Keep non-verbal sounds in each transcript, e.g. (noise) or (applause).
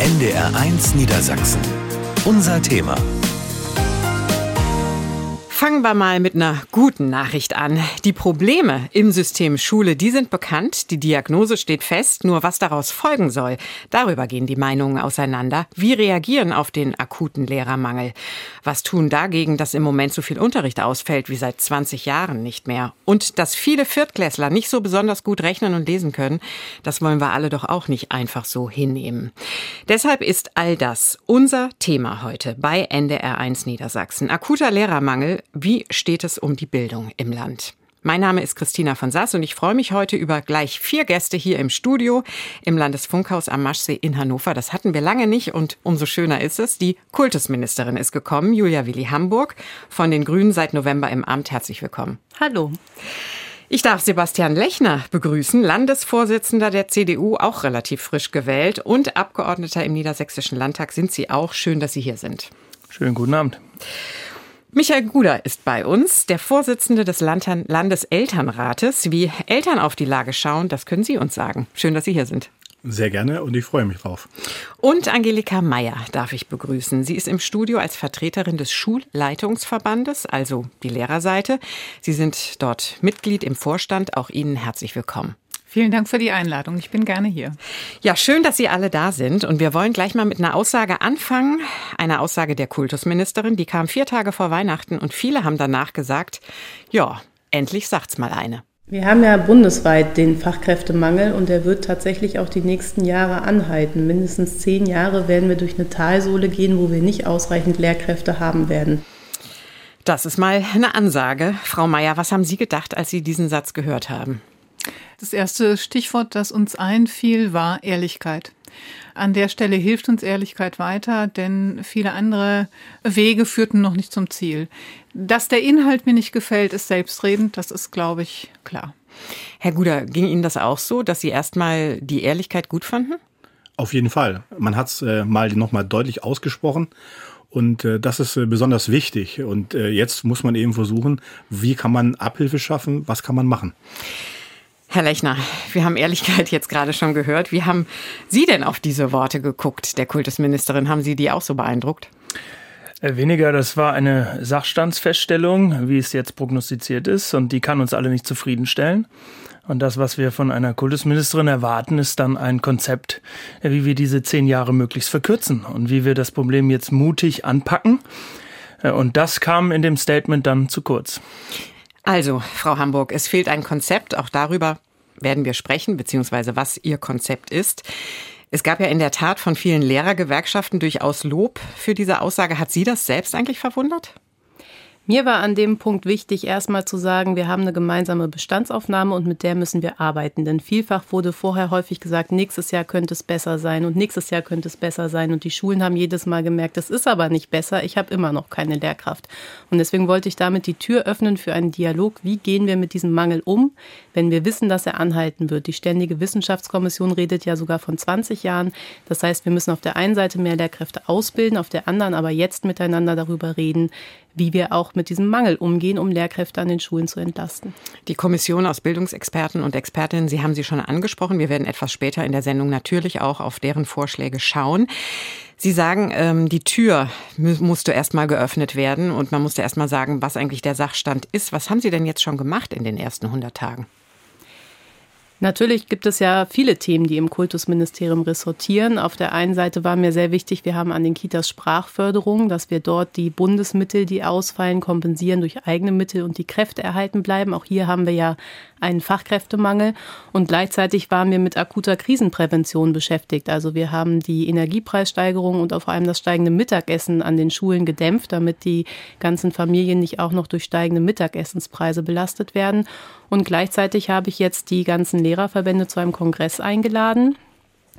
NDR1 Niedersachsen. Unser Thema. Fangen wir mal mit einer guten Nachricht an. Die Probleme im System Schule, die sind bekannt. Die Diagnose steht fest. Nur was daraus folgen soll, darüber gehen die Meinungen auseinander. Wie reagieren auf den akuten Lehrermangel? Was tun dagegen, dass im Moment so viel Unterricht ausfällt wie seit 20 Jahren nicht mehr? Und dass viele Viertklässler nicht so besonders gut rechnen und lesen können, das wollen wir alle doch auch nicht einfach so hinnehmen. Deshalb ist all das unser Thema heute bei NDR1 Niedersachsen. Akuter Lehrermangel wie steht es um die Bildung im Land? Mein Name ist Christina von Sass und ich freue mich heute über gleich vier Gäste hier im Studio im Landesfunkhaus am Maschsee in Hannover. Das hatten wir lange nicht und umso schöner ist es. Die Kultusministerin ist gekommen, Julia Willi Hamburg von den Grünen seit November im Amt. Herzlich willkommen. Hallo. Ich darf Sebastian Lechner begrüßen, Landesvorsitzender der CDU, auch relativ frisch gewählt und Abgeordneter im Niedersächsischen Landtag sind Sie auch. Schön, dass Sie hier sind. Schönen guten Abend. Michael Guder ist bei uns, der Vorsitzende des Landeselternrates. Wie Eltern auf die Lage schauen, das können Sie uns sagen. Schön, dass Sie hier sind. Sehr gerne und ich freue mich drauf. Und Angelika Meyer darf ich begrüßen. Sie ist im Studio als Vertreterin des Schulleitungsverbandes, also die Lehrerseite. Sie sind dort Mitglied im Vorstand. Auch Ihnen herzlich willkommen. Vielen Dank für die Einladung. Ich bin gerne hier. Ja, schön, dass Sie alle da sind. Und wir wollen gleich mal mit einer Aussage anfangen. Eine Aussage der Kultusministerin. Die kam vier Tage vor Weihnachten und viele haben danach gesagt, ja, endlich sagt's mal eine. Wir haben ja bundesweit den Fachkräftemangel und der wird tatsächlich auch die nächsten Jahre anhalten. Mindestens zehn Jahre werden wir durch eine Talsohle gehen, wo wir nicht ausreichend Lehrkräfte haben werden. Das ist mal eine Ansage. Frau Meier, was haben Sie gedacht, als Sie diesen Satz gehört haben? Das erste Stichwort, das uns einfiel, war Ehrlichkeit. An der Stelle hilft uns Ehrlichkeit weiter, denn viele andere Wege führten noch nicht zum Ziel. Dass der Inhalt mir nicht gefällt, ist selbstredend, das ist, glaube ich, klar. Herr Guder, ging Ihnen das auch so, dass Sie erstmal die Ehrlichkeit gut fanden? Auf jeden Fall. Man hat es äh, mal nochmal deutlich ausgesprochen. Und äh, das ist äh, besonders wichtig. Und äh, jetzt muss man eben versuchen, wie kann man Abhilfe schaffen, was kann man machen. Herr Lechner, wir haben Ehrlichkeit jetzt gerade schon gehört. Wie haben Sie denn auf diese Worte geguckt, der Kultusministerin? Haben Sie die auch so beeindruckt? Äh, weniger, das war eine Sachstandsfeststellung, wie es jetzt prognostiziert ist, und die kann uns alle nicht zufriedenstellen. Und das, was wir von einer Kultusministerin erwarten, ist dann ein Konzept, äh, wie wir diese zehn Jahre möglichst verkürzen und wie wir das Problem jetzt mutig anpacken. Äh, und das kam in dem Statement dann zu kurz. Also, Frau Hamburg, es fehlt ein Konzept. Auch darüber werden wir sprechen, beziehungsweise was Ihr Konzept ist. Es gab ja in der Tat von vielen Lehrergewerkschaften durchaus Lob für diese Aussage. Hat Sie das selbst eigentlich verwundert? Mir war an dem Punkt wichtig, erstmal zu sagen, wir haben eine gemeinsame Bestandsaufnahme und mit der müssen wir arbeiten. Denn vielfach wurde vorher häufig gesagt, nächstes Jahr könnte es besser sein und nächstes Jahr könnte es besser sein. Und die Schulen haben jedes Mal gemerkt, es ist aber nicht besser, ich habe immer noch keine Lehrkraft. Und deswegen wollte ich damit die Tür öffnen für einen Dialog. Wie gehen wir mit diesem Mangel um, wenn wir wissen, dass er anhalten wird? Die Ständige Wissenschaftskommission redet ja sogar von 20 Jahren. Das heißt, wir müssen auf der einen Seite mehr Lehrkräfte ausbilden, auf der anderen aber jetzt miteinander darüber reden, wie wir auch mit diesem Mangel umgehen, um Lehrkräfte an den Schulen zu entlasten. Die Kommission aus Bildungsexperten und Expertinnen, Sie haben sie schon angesprochen. Wir werden etwas später in der Sendung natürlich auch auf deren Vorschläge schauen. Sie sagen, ähm, die Tür musste erstmal geöffnet werden und man musste erstmal sagen, was eigentlich der Sachstand ist. Was haben Sie denn jetzt schon gemacht in den ersten 100 Tagen? Natürlich gibt es ja viele Themen, die im Kultusministerium ressortieren. Auf der einen Seite war mir sehr wichtig, wir haben an den Kitas Sprachförderung, dass wir dort die Bundesmittel, die ausfallen, kompensieren durch eigene Mittel und die Kräfte erhalten bleiben. Auch hier haben wir ja einen Fachkräftemangel und gleichzeitig waren wir mit akuter Krisenprävention beschäftigt. Also wir haben die Energiepreissteigerung und vor allem das steigende Mittagessen an den Schulen gedämpft, damit die ganzen Familien nicht auch noch durch steigende Mittagessenspreise belastet werden. Und gleichzeitig habe ich jetzt die ganzen Lehrerverbände zu einem Kongress eingeladen,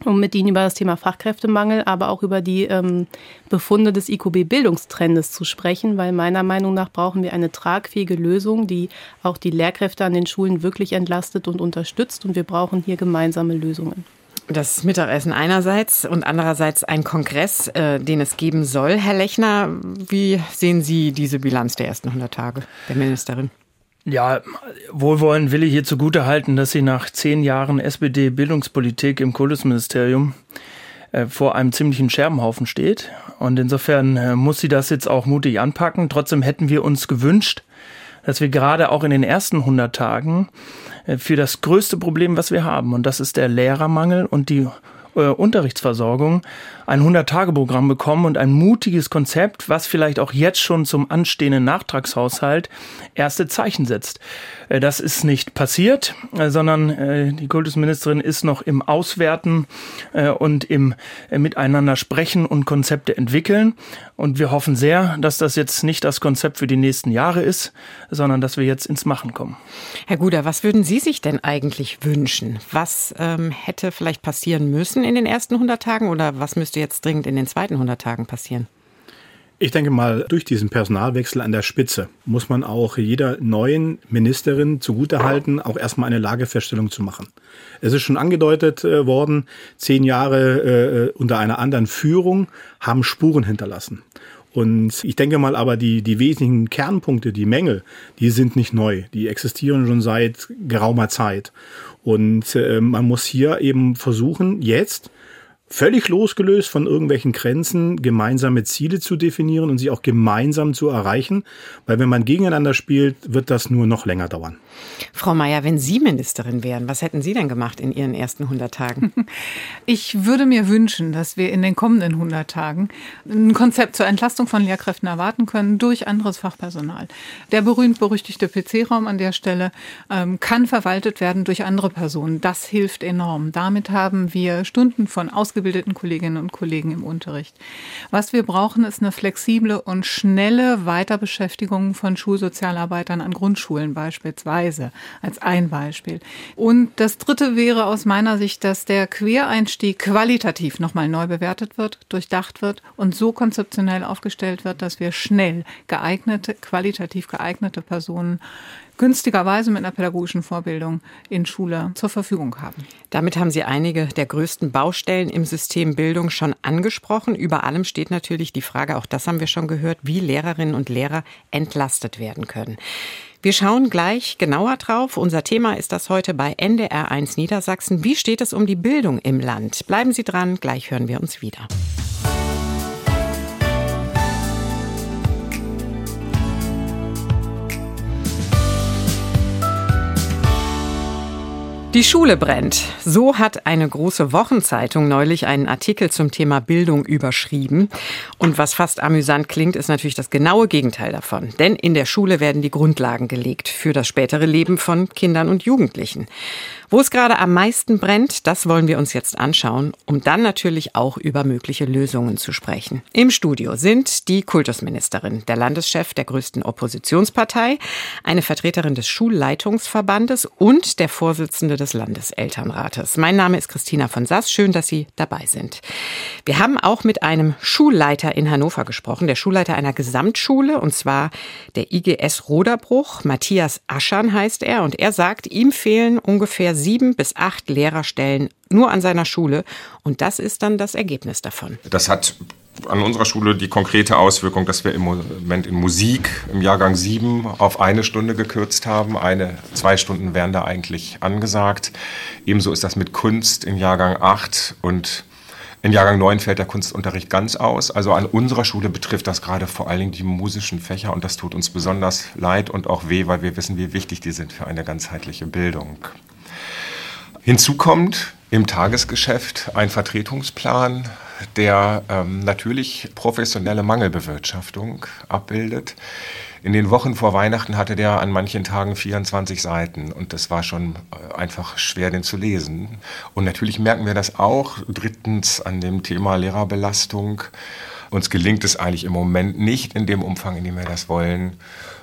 um mit ihnen über das Thema Fachkräftemangel, aber auch über die ähm, Befunde des IQB-Bildungstrendes zu sprechen, weil meiner Meinung nach brauchen wir eine tragfähige Lösung, die auch die Lehrkräfte an den Schulen wirklich entlastet und unterstützt. Und wir brauchen hier gemeinsame Lösungen. Das Mittagessen einerseits und andererseits ein Kongress, äh, den es geben soll. Herr Lechner, wie sehen Sie diese Bilanz der ersten 100 Tage der Ministerin? Ja, wohlwollend will ich hier zugute halten, dass sie nach zehn Jahren SPD-Bildungspolitik im Kultusministerium äh, vor einem ziemlichen Scherbenhaufen steht. Und insofern äh, muss sie das jetzt auch mutig anpacken. Trotzdem hätten wir uns gewünscht, dass wir gerade auch in den ersten 100 Tagen äh, für das größte Problem, was wir haben, und das ist der Lehrermangel und die Unterrichtsversorgung ein 100-Tage-Programm bekommen und ein mutiges Konzept, was vielleicht auch jetzt schon zum anstehenden Nachtragshaushalt erste Zeichen setzt. Äh, das ist nicht passiert, äh, sondern äh, die Kultusministerin ist noch im Auswerten und im Miteinander sprechen und Konzepte entwickeln. Und wir hoffen sehr, dass das jetzt nicht das Konzept für die nächsten Jahre ist, sondern dass wir jetzt ins Machen kommen. Herr Guder, was würden Sie sich denn eigentlich wünschen? Was ähm, hätte vielleicht passieren müssen in den ersten 100 Tagen oder was müsste jetzt dringend in den zweiten 100 Tagen passieren? Ich denke mal, durch diesen Personalwechsel an der Spitze muss man auch jeder neuen Ministerin zugutehalten, auch erstmal eine Lagefeststellung zu machen. Es ist schon angedeutet äh, worden, zehn Jahre äh, unter einer anderen Führung haben Spuren hinterlassen. Und ich denke mal aber, die, die wesentlichen Kernpunkte, die Mängel, die sind nicht neu. Die existieren schon seit geraumer Zeit. Und äh, man muss hier eben versuchen, jetzt völlig losgelöst von irgendwelchen Grenzen gemeinsame Ziele zu definieren und sie auch gemeinsam zu erreichen. Weil wenn man gegeneinander spielt, wird das nur noch länger dauern. Frau Mayer, wenn Sie Ministerin wären, was hätten Sie denn gemacht in Ihren ersten 100 Tagen? (laughs) Ich würde mir wünschen, dass wir in den kommenden 100 Tagen ein Konzept zur Entlastung von Lehrkräften erwarten können durch anderes Fachpersonal. Der berühmt-berüchtigte PC-Raum an der Stelle ähm, kann verwaltet werden durch andere Personen. Das hilft enorm. Damit haben wir Stunden von ausgebildeten Kolleginnen und Kollegen im Unterricht. Was wir brauchen, ist eine flexible und schnelle Weiterbeschäftigung von Schulsozialarbeitern an Grundschulen beispielsweise. Weise als ein Beispiel. Und das Dritte wäre aus meiner Sicht, dass der Quereinstieg qualitativ nochmal neu bewertet wird, durchdacht wird und so konzeptionell aufgestellt wird, dass wir schnell geeignete, qualitativ geeignete Personen günstigerweise mit einer pädagogischen Vorbildung in Schule zur Verfügung haben. Damit haben Sie einige der größten Baustellen im System Bildung schon angesprochen. Über allem steht natürlich die Frage, auch das haben wir schon gehört, wie Lehrerinnen und Lehrer entlastet werden können. Wir schauen gleich genauer drauf. Unser Thema ist das heute bei NDR1 Niedersachsen. Wie steht es um die Bildung im Land? Bleiben Sie dran, gleich hören wir uns wieder. Die Schule brennt. So hat eine große Wochenzeitung neulich einen Artikel zum Thema Bildung überschrieben. Und was fast amüsant klingt, ist natürlich das genaue Gegenteil davon. Denn in der Schule werden die Grundlagen gelegt für das spätere Leben von Kindern und Jugendlichen. Wo es gerade am meisten brennt, das wollen wir uns jetzt anschauen, um dann natürlich auch über mögliche Lösungen zu sprechen. Im Studio sind die Kultusministerin, der Landeschef der größten Oppositionspartei, eine Vertreterin des Schulleitungsverbandes und der Vorsitzende des Landeselternrates. Mein Name ist Christina von Sass. Schön, dass Sie dabei sind. Wir haben auch mit einem Schulleiter in Hannover gesprochen, der Schulleiter einer Gesamtschule, und zwar der IGS Roderbruch. Matthias Aschern heißt er, und er sagt, ihm fehlen ungefähr sieben bis acht Lehrerstellen nur an seiner Schule. Und das ist dann das Ergebnis davon. Das hat an unserer Schule die konkrete Auswirkung, dass wir im Moment in Musik im Jahrgang 7 auf eine Stunde gekürzt haben. Eine, zwei Stunden wären da eigentlich angesagt. Ebenso ist das mit Kunst in Jahrgang 8 und in Jahrgang 9 fällt der Kunstunterricht ganz aus. Also an unserer Schule betrifft das gerade vor allen Dingen die musischen Fächer und das tut uns besonders leid und auch weh, weil wir wissen, wie wichtig die sind für eine ganzheitliche Bildung. Hinzu kommt im Tagesgeschäft ein Vertretungsplan, der ähm, natürlich professionelle Mangelbewirtschaftung abbildet. In den Wochen vor Weihnachten hatte der an manchen Tagen 24 Seiten und das war schon äh, einfach schwer, den zu lesen. Und natürlich merken wir das auch drittens an dem Thema Lehrerbelastung. Uns gelingt es eigentlich im Moment nicht in dem Umfang, in dem wir das wollen.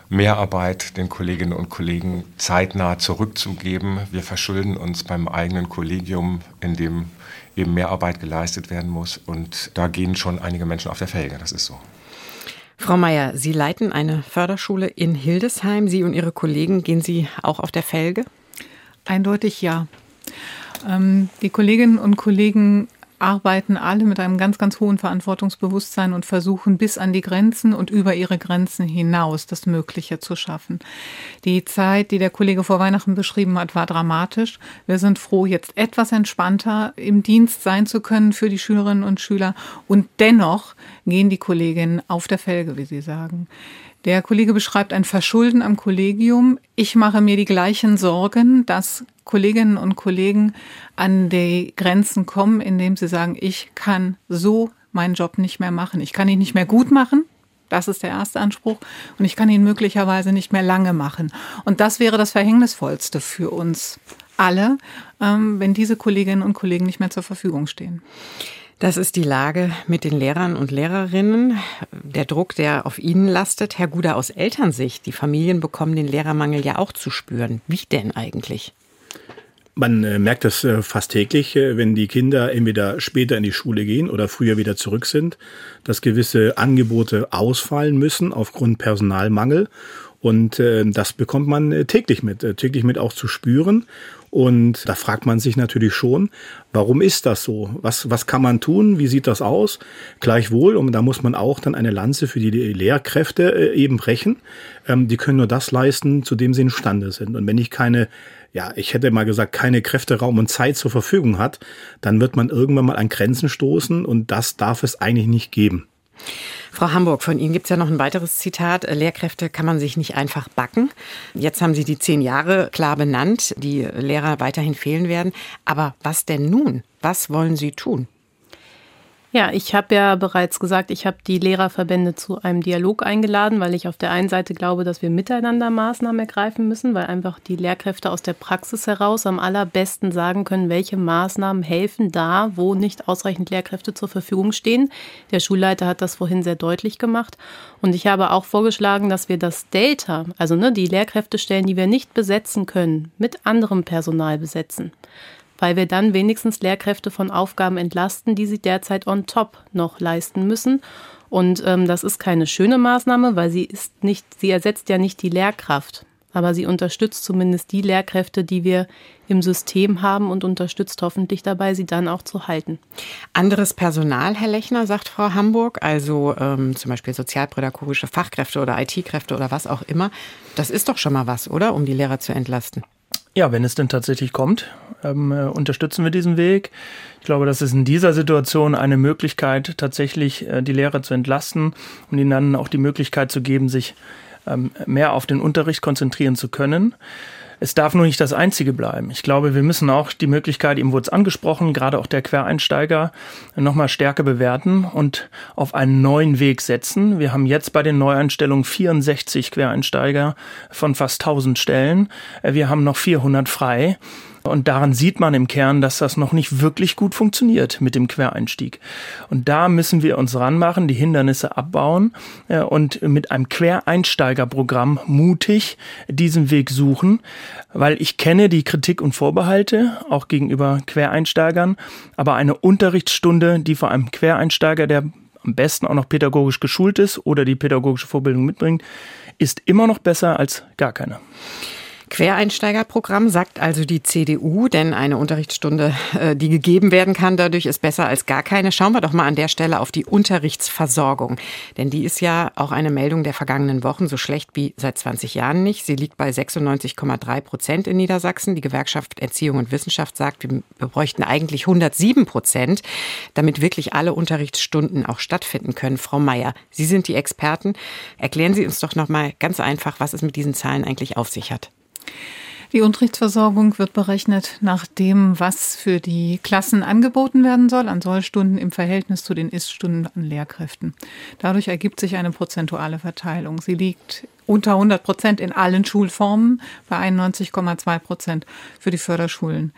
Mehrarbeit den Kolleginnen und Kollegen zeitnah zurückzugeben. Wir verschulden uns beim eigenen Kollegium, in dem eben Mehrarbeit geleistet werden muss. Und da gehen schon einige Menschen auf der Felge, das ist so. Frau Mayer, Sie leiten eine Förderschule in Hildesheim. Sie und Ihre Kollegen, gehen Sie auch auf der Felge? Eindeutig ja. Ähm, die Kolleginnen und Kollegen arbeiten alle mit einem ganz, ganz hohen Verantwortungsbewusstsein und versuchen bis an die Grenzen und über ihre Grenzen hinaus das Mögliche zu schaffen. Die Zeit, die der Kollege vor Weihnachten beschrieben hat, war dramatisch. Wir sind froh, jetzt etwas entspannter im Dienst sein zu können für die Schülerinnen und Schüler. Und dennoch gehen die Kolleginnen auf der Felge, wie Sie sagen. Der Kollege beschreibt ein Verschulden am Kollegium. Ich mache mir die gleichen Sorgen, dass Kolleginnen und Kollegen an die Grenzen kommen, indem sie sagen, ich kann so meinen Job nicht mehr machen. Ich kann ihn nicht mehr gut machen. Das ist der erste Anspruch. Und ich kann ihn möglicherweise nicht mehr lange machen. Und das wäre das Verhängnisvollste für uns alle, ähm, wenn diese Kolleginnen und Kollegen nicht mehr zur Verfügung stehen. Das ist die Lage mit den Lehrern und Lehrerinnen, der Druck, der auf ihnen lastet. Herr Guder, aus Elternsicht, die Familien bekommen den Lehrermangel ja auch zu spüren. Wie denn eigentlich? Man äh, merkt das äh, fast täglich, äh, wenn die Kinder entweder später in die Schule gehen oder früher wieder zurück sind, dass gewisse Angebote ausfallen müssen aufgrund Personalmangel. Und das bekommt man täglich mit, täglich mit auch zu spüren. Und da fragt man sich natürlich schon, warum ist das so? Was, was kann man tun? Wie sieht das aus? Gleichwohl, und da muss man auch dann eine Lanze für die Lehrkräfte eben brechen. Ähm, die können nur das leisten, zu dem sie imstande sind. Und wenn ich keine ja, ich hätte mal gesagt, keine Kräfte, Raum und Zeit zur Verfügung hat, dann wird man irgendwann mal an Grenzen stoßen und das darf es eigentlich nicht geben. Frau Hamburg, von Ihnen gibt es ja noch ein weiteres Zitat. Lehrkräfte kann man sich nicht einfach backen. Jetzt haben Sie die zehn Jahre klar benannt, die Lehrer weiterhin fehlen werden. Aber was denn nun? Was wollen Sie tun? Ja, ich habe ja bereits gesagt, ich habe die Lehrerverbände zu einem Dialog eingeladen, weil ich auf der einen Seite glaube, dass wir miteinander Maßnahmen ergreifen müssen, weil einfach die Lehrkräfte aus der Praxis heraus am allerbesten sagen können, welche Maßnahmen helfen da, wo nicht ausreichend Lehrkräfte zur Verfügung stehen. Der Schulleiter hat das vorhin sehr deutlich gemacht. Und ich habe auch vorgeschlagen, dass wir das Delta, also ne, die Lehrkräftestellen, die wir nicht besetzen können, mit anderem Personal besetzen weil wir dann wenigstens Lehrkräfte von Aufgaben entlasten, die sie derzeit on top noch leisten müssen. Und ähm, das ist keine schöne Maßnahme, weil sie ist nicht, sie ersetzt ja nicht die Lehrkraft, aber sie unterstützt zumindest die Lehrkräfte, die wir im System haben und unterstützt hoffentlich dabei, sie dann auch zu halten. Anderes Personal, Herr Lechner, sagt Frau Hamburg, also ähm, zum Beispiel sozialpädagogische Fachkräfte oder IT-Kräfte oder was auch immer. Das ist doch schon mal was, oder, um die Lehrer zu entlasten? Ja, wenn es denn tatsächlich kommt, ähm, äh, unterstützen wir diesen Weg. Ich glaube, das ist in dieser Situation eine Möglichkeit, tatsächlich äh, die Lehrer zu entlasten und ihnen dann auch die Möglichkeit zu geben, sich ähm, mehr auf den Unterricht konzentrieren zu können. Es darf nur nicht das Einzige bleiben. Ich glaube, wir müssen auch die Möglichkeit, ihm wurde es angesprochen, gerade auch der Quereinsteiger, nochmal stärker bewerten und auf einen neuen Weg setzen. Wir haben jetzt bei den Neueinstellungen 64 Quereinsteiger von fast 1000 Stellen. Wir haben noch 400 frei. Und daran sieht man im Kern, dass das noch nicht wirklich gut funktioniert mit dem Quereinstieg. Und da müssen wir uns ranmachen, die Hindernisse abbauen äh, und mit einem Quereinsteigerprogramm mutig diesen Weg suchen, weil ich kenne die Kritik und Vorbehalte auch gegenüber Quereinsteigern, aber eine Unterrichtsstunde, die vor einem Quereinsteiger, der am besten auch noch pädagogisch geschult ist oder die pädagogische Vorbildung mitbringt, ist immer noch besser als gar keine. Quereinsteigerprogramm, sagt also die CDU, denn eine Unterrichtsstunde, äh, die gegeben werden kann, dadurch ist besser als gar keine. Schauen wir doch mal an der Stelle auf die Unterrichtsversorgung. Denn die ist ja auch eine Meldung der vergangenen Wochen so schlecht wie seit 20 Jahren nicht. Sie liegt bei 96,3 Prozent in Niedersachsen. Die Gewerkschaft Erziehung und Wissenschaft sagt, wir bräuchten eigentlich 107 Prozent, damit wirklich alle Unterrichtsstunden auch stattfinden können. Frau Meier, Sie sind die Experten. Erklären Sie uns doch noch mal ganz einfach, was es mit diesen Zahlen eigentlich auf sich hat. Die Unterrichtsversorgung wird berechnet nach dem, was für die Klassen angeboten werden soll an Sollstunden im Verhältnis zu den Iststunden an Lehrkräften. Dadurch ergibt sich eine prozentuale Verteilung. Sie liegt unter 100 Prozent in allen Schulformen, bei 91,2 Prozent für die Förderschulen.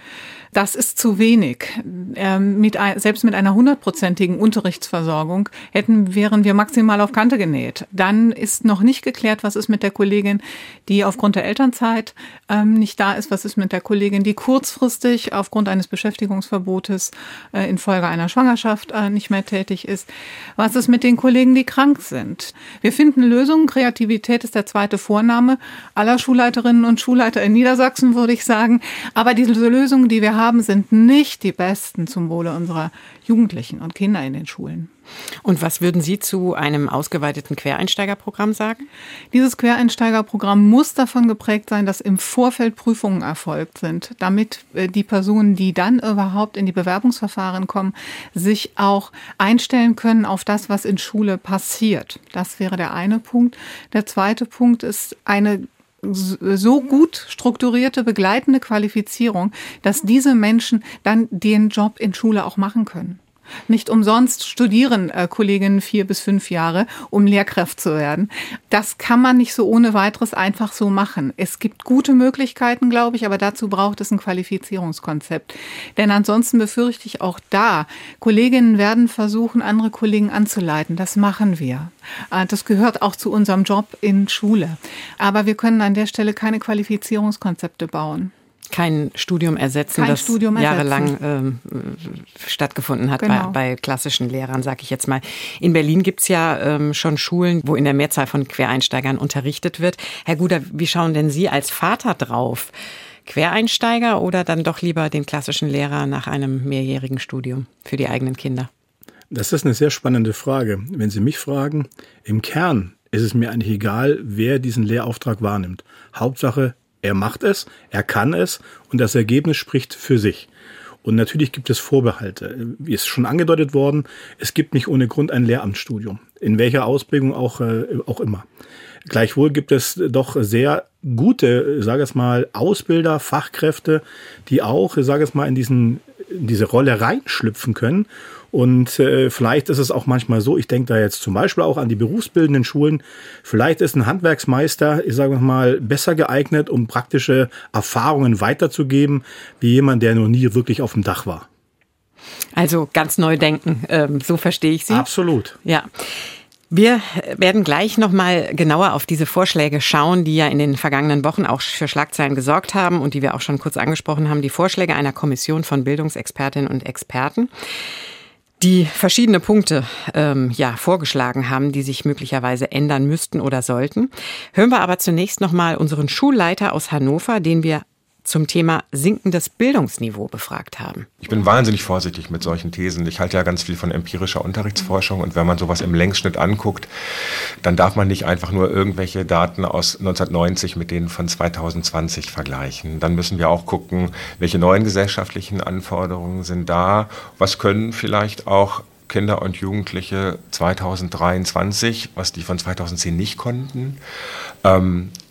Das ist zu wenig. Ähm, mit, selbst mit einer hundertprozentigen Unterrichtsversorgung hätten, wären wir maximal auf Kante genäht. Dann ist noch nicht geklärt, was ist mit der Kollegin, die aufgrund der Elternzeit ähm, nicht da ist, was ist mit der Kollegin, die kurzfristig aufgrund eines Beschäftigungsverbotes äh, infolge einer Schwangerschaft äh, nicht mehr tätig ist. Was ist mit den Kollegen, die krank sind? Wir finden Lösungen. Kreativität ist der der zweite Vorname aller Schulleiterinnen und Schulleiter in Niedersachsen, würde ich sagen. Aber diese Lösungen, die wir haben, sind nicht die besten zum Wohle unserer Jugendlichen und Kinder in den Schulen. Und was würden Sie zu einem ausgeweiteten Quereinsteigerprogramm sagen? Dieses Quereinsteigerprogramm muss davon geprägt sein, dass im Vorfeld Prüfungen erfolgt sind, damit äh, die Personen, die dann überhaupt in die Bewerbungsverfahren kommen, sich auch einstellen können auf das, was in Schule passiert. Das wäre der eine Punkt. Der zweite Punkt ist eine so gut strukturierte begleitende Qualifizierung, dass diese Menschen dann den Job in Schule auch machen können. Nicht umsonst studieren äh, Kolleginnen vier bis fünf Jahre, um Lehrkraft zu werden. Das kann man nicht so ohne weiteres einfach so machen. Es gibt gute Möglichkeiten, glaube ich, aber dazu braucht es ein Qualifizierungskonzept. Denn ansonsten befürchte ich auch da, Kolleginnen werden versuchen, andere Kollegen anzuleiten. Das machen wir. Äh, das gehört auch zu unserem Job in Schule. Aber wir können an der Stelle keine Qualifizierungskonzepte bauen kein Studium ersetzen, kein das Studium jahrelang ähm, stattgefunden hat genau. bei, bei, klassischen Lehrern, sage ich jetzt mal. In Berlin gibt's ja ähm, schon Schulen, wo in der Mehrzahl von Quereinsteigern unterrichtet wird. Herr Guder, wie schauen denn Sie als Vater drauf? Quereinsteiger oder dann doch lieber den klassischen Lehrer nach einem mehrjährigen Studium für die eigenen Kinder? Das ist eine sehr spannende Frage. Wenn Sie mich fragen, im Kern ist es mir eigentlich egal, wer diesen Lehrauftrag wahrnimmt. Hauptsache, er macht es, er kann es und das Ergebnis spricht für sich. Und natürlich gibt es Vorbehalte. Wie ist schon angedeutet worden, es gibt nicht ohne Grund ein Lehramtsstudium. In welcher Ausprägung auch, äh, auch immer. Gleichwohl gibt es doch sehr gute, sage es mal, Ausbilder, Fachkräfte, die auch, sage es mal, in diesen in diese Rolle reinschlüpfen können und äh, vielleicht ist es auch manchmal so, ich denke da jetzt zum Beispiel auch an die berufsbildenden Schulen, vielleicht ist ein Handwerksmeister, ich sage mal, besser geeignet, um praktische Erfahrungen weiterzugeben, wie jemand, der noch nie wirklich auf dem Dach war. Also ganz neu denken, ähm, so verstehe ich Sie. Absolut. Ja. Wir werden gleich nochmal genauer auf diese Vorschläge schauen, die ja in den vergangenen Wochen auch für Schlagzeilen gesorgt haben und die wir auch schon kurz angesprochen haben. Die Vorschläge einer Kommission von Bildungsexpertinnen und Experten die verschiedene Punkte ähm, ja vorgeschlagen haben, die sich möglicherweise ändern müssten oder sollten. Hören wir aber zunächst noch mal unseren Schulleiter aus Hannover, den wir zum Thema sinkendes Bildungsniveau befragt haben. Ich bin wahnsinnig vorsichtig mit solchen Thesen. Ich halte ja ganz viel von empirischer Unterrichtsforschung und wenn man sowas im Längsschnitt anguckt, dann darf man nicht einfach nur irgendwelche Daten aus 1990 mit denen von 2020 vergleichen. Dann müssen wir auch gucken, welche neuen gesellschaftlichen Anforderungen sind da, was können vielleicht auch Kinder und Jugendliche 2023, was die von 2010 nicht konnten. Ähm, äh,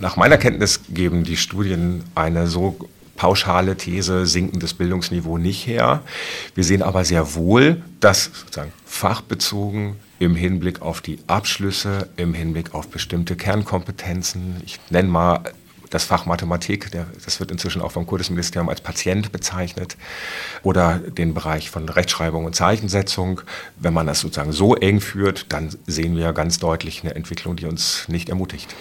nach meiner Kenntnis geben die Studien eine so pauschale These sinkendes Bildungsniveau nicht her. Wir sehen aber sehr wohl, dass sozusagen fachbezogen im Hinblick auf die Abschlüsse, im Hinblick auf bestimmte Kernkompetenzen, ich nenne mal das Fach Mathematik, der, das wird inzwischen auch vom Kultusministerium als Patient bezeichnet, oder den Bereich von Rechtschreibung und Zeichensetzung. Wenn man das sozusagen so eng führt, dann sehen wir ganz deutlich eine Entwicklung, die uns nicht ermutigt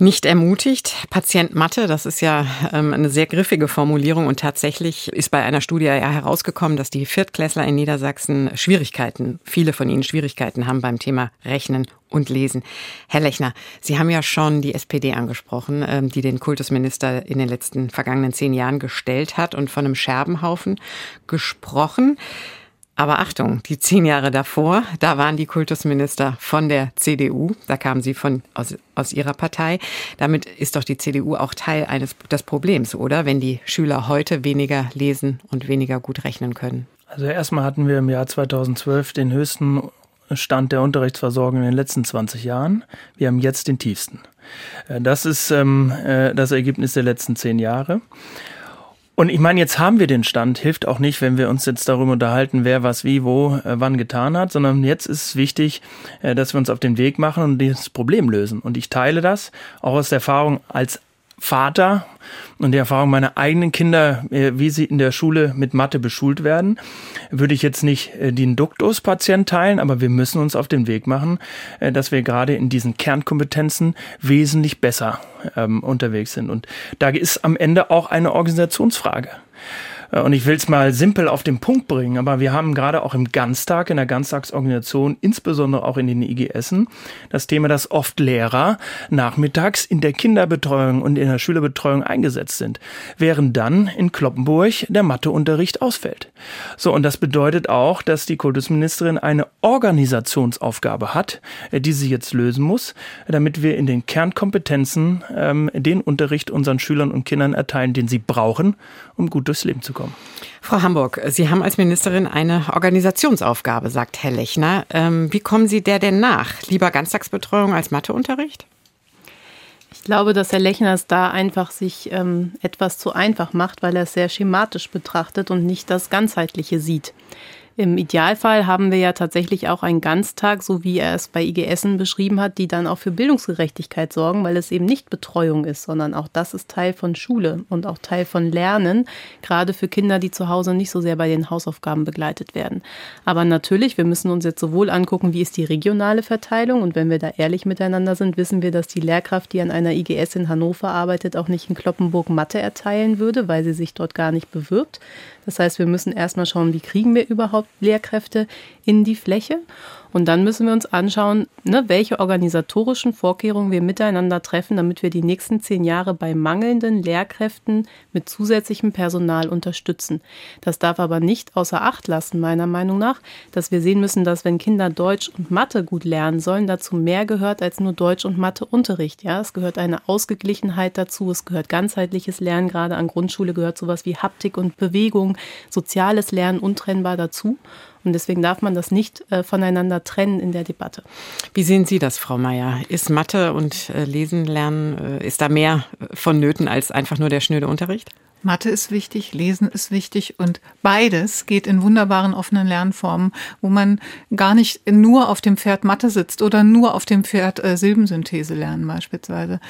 nicht ermutigt. Patient Mathe, das ist ja ähm, eine sehr griffige Formulierung und tatsächlich ist bei einer Studie ja herausgekommen, dass die Viertklässler in Niedersachsen Schwierigkeiten, viele von ihnen Schwierigkeiten haben beim Thema Rechnen und Lesen. Herr Lechner, Sie haben ja schon die SPD angesprochen, ähm, die den Kultusminister in den letzten vergangenen zehn Jahren gestellt hat und von einem Scherbenhaufen gesprochen. Aber Achtung, die zehn Jahre davor, da waren die Kultusminister von der CDU, da kamen sie von, aus, aus ihrer Partei. Damit ist doch die CDU auch Teil eines des Problems, oder? Wenn die Schüler heute weniger lesen und weniger gut rechnen können. Also erstmal hatten wir im Jahr 2012 den höchsten Stand der Unterrichtsversorgung in den letzten 20 Jahren. Wir haben jetzt den tiefsten. Äh, das ist ähm, äh, das Ergebnis der letzten zehn Jahre. Und ich meine, jetzt haben wir den Stand, hilft auch nicht, wenn wir uns jetzt darüber unterhalten, wer was wie wo äh, wann getan hat, sondern jetzt ist es wichtig, äh, dass wir uns auf den Weg machen und dieses Problem lösen. Und ich teile das auch aus der Erfahrung als Vater und die Erfahrung meiner eigenen Kinder, äh, wie sie in der Schule mit Mathe beschult werden, würde ich jetzt nicht äh, den Duktus-Patient teilen, aber wir müssen uns auf den Weg machen, äh, dass wir gerade in diesen Kernkompetenzen wesentlich besser ähm, unterwegs sind. Und da ist am Ende auch eine Organisationsfrage. Äh, und ich will es mal simpel auf den Punkt bringen, aber wir haben gerade auch im Ganztag, in der Ganztagsorganisation, insbesondere auch in den IGSen, das Thema, dass oft Lehrer nachmittags in der Kinderbetreuung und in der Schülerbetreuung eingesetzt sind, während dann in Kloppenburg der Matheunterricht ausfällt. So, und das bedeutet auch, dass die Kultusministerin eine Organisationsaufgabe hat, äh, die sie jetzt lösen muss, damit wir in den Kernkompetenzen ähm, den Unterricht unseren Schülern und Kindern erteilen, den sie brauchen, um gut durchs Leben zu kommen. Frau Hamburg, Sie haben als Ministerin eine Organisationsaufgabe, sagt Herr Lechner. Ähm, wie kommen Sie der denn nach? Lieber Ganztagsbetreuung als Matheunterricht? Ich glaube, dass Herr Lechner es da einfach sich ähm, etwas zu einfach macht, weil er es sehr schematisch betrachtet und nicht das Ganzheitliche sieht. Im Idealfall haben wir ja tatsächlich auch einen Ganztag, so wie er es bei IGSen beschrieben hat, die dann auch für Bildungsgerechtigkeit sorgen, weil es eben nicht Betreuung ist, sondern auch das ist Teil von Schule und auch Teil von Lernen, gerade für Kinder, die zu Hause nicht so sehr bei den Hausaufgaben begleitet werden. Aber natürlich, wir müssen uns jetzt sowohl angucken, wie ist die regionale Verteilung und wenn wir da ehrlich miteinander sind, wissen wir, dass die Lehrkraft, die an einer IGS in Hannover arbeitet, auch nicht in Kloppenburg Mathe erteilen würde, weil sie sich dort gar nicht bewirbt. Das heißt, wir müssen erstmal schauen, wie kriegen wir überhaupt Lehrkräfte in die Fläche. Und dann müssen wir uns anschauen, ne, welche organisatorischen Vorkehrungen wir miteinander treffen, damit wir die nächsten zehn Jahre bei mangelnden Lehrkräften mit zusätzlichem Personal unterstützen. Das darf aber nicht außer Acht lassen, meiner Meinung nach, dass wir sehen müssen, dass wenn Kinder Deutsch und Mathe gut lernen sollen, dazu mehr gehört als nur Deutsch und Matheunterricht. Ja, es gehört eine Ausgeglichenheit dazu, es gehört ganzheitliches Lernen, gerade an Grundschule gehört sowas wie Haptik und Bewegung, soziales Lernen untrennbar dazu. Und deswegen darf man das nicht äh, voneinander trennen in der Debatte. Wie sehen Sie das, Frau Mayer? Ist Mathe und äh, Lesen lernen, äh, ist da mehr vonnöten als einfach nur der schnöde Unterricht? Mathe ist wichtig, Lesen ist wichtig und beides geht in wunderbaren offenen Lernformen, wo man gar nicht nur auf dem Pferd Mathe sitzt oder nur auf dem Pferd äh, Silbensynthese lernen beispielsweise.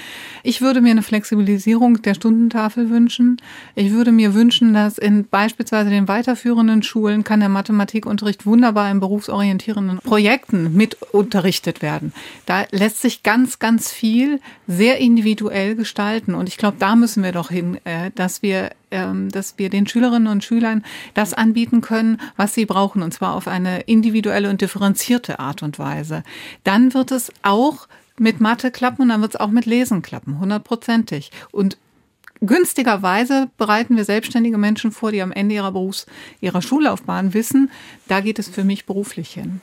Ich würde mir eine Flexibilisierung der Stundentafel wünschen. Ich würde mir wünschen, dass in beispielsweise den weiterführenden Schulen kann der Mathematikunterricht wunderbar in berufsorientierenden Projekten mit unterrichtet werden. Da lässt sich ganz, ganz viel sehr individuell gestalten und ich glaube, da müssen wir doch hin, äh, dass wir ähm, dass wir den Schülerinnen und Schülern das anbieten können, was sie brauchen, und zwar auf eine individuelle und differenzierte Art und Weise. Dann wird es auch mit Mathe klappen und dann wird es auch mit Lesen klappen, hundertprozentig. Und günstigerweise bereiten wir selbstständige Menschen vor, die am Ende ihrer Berufs-, ihrer Schullaufbahn wissen, da geht es für mich beruflich hin.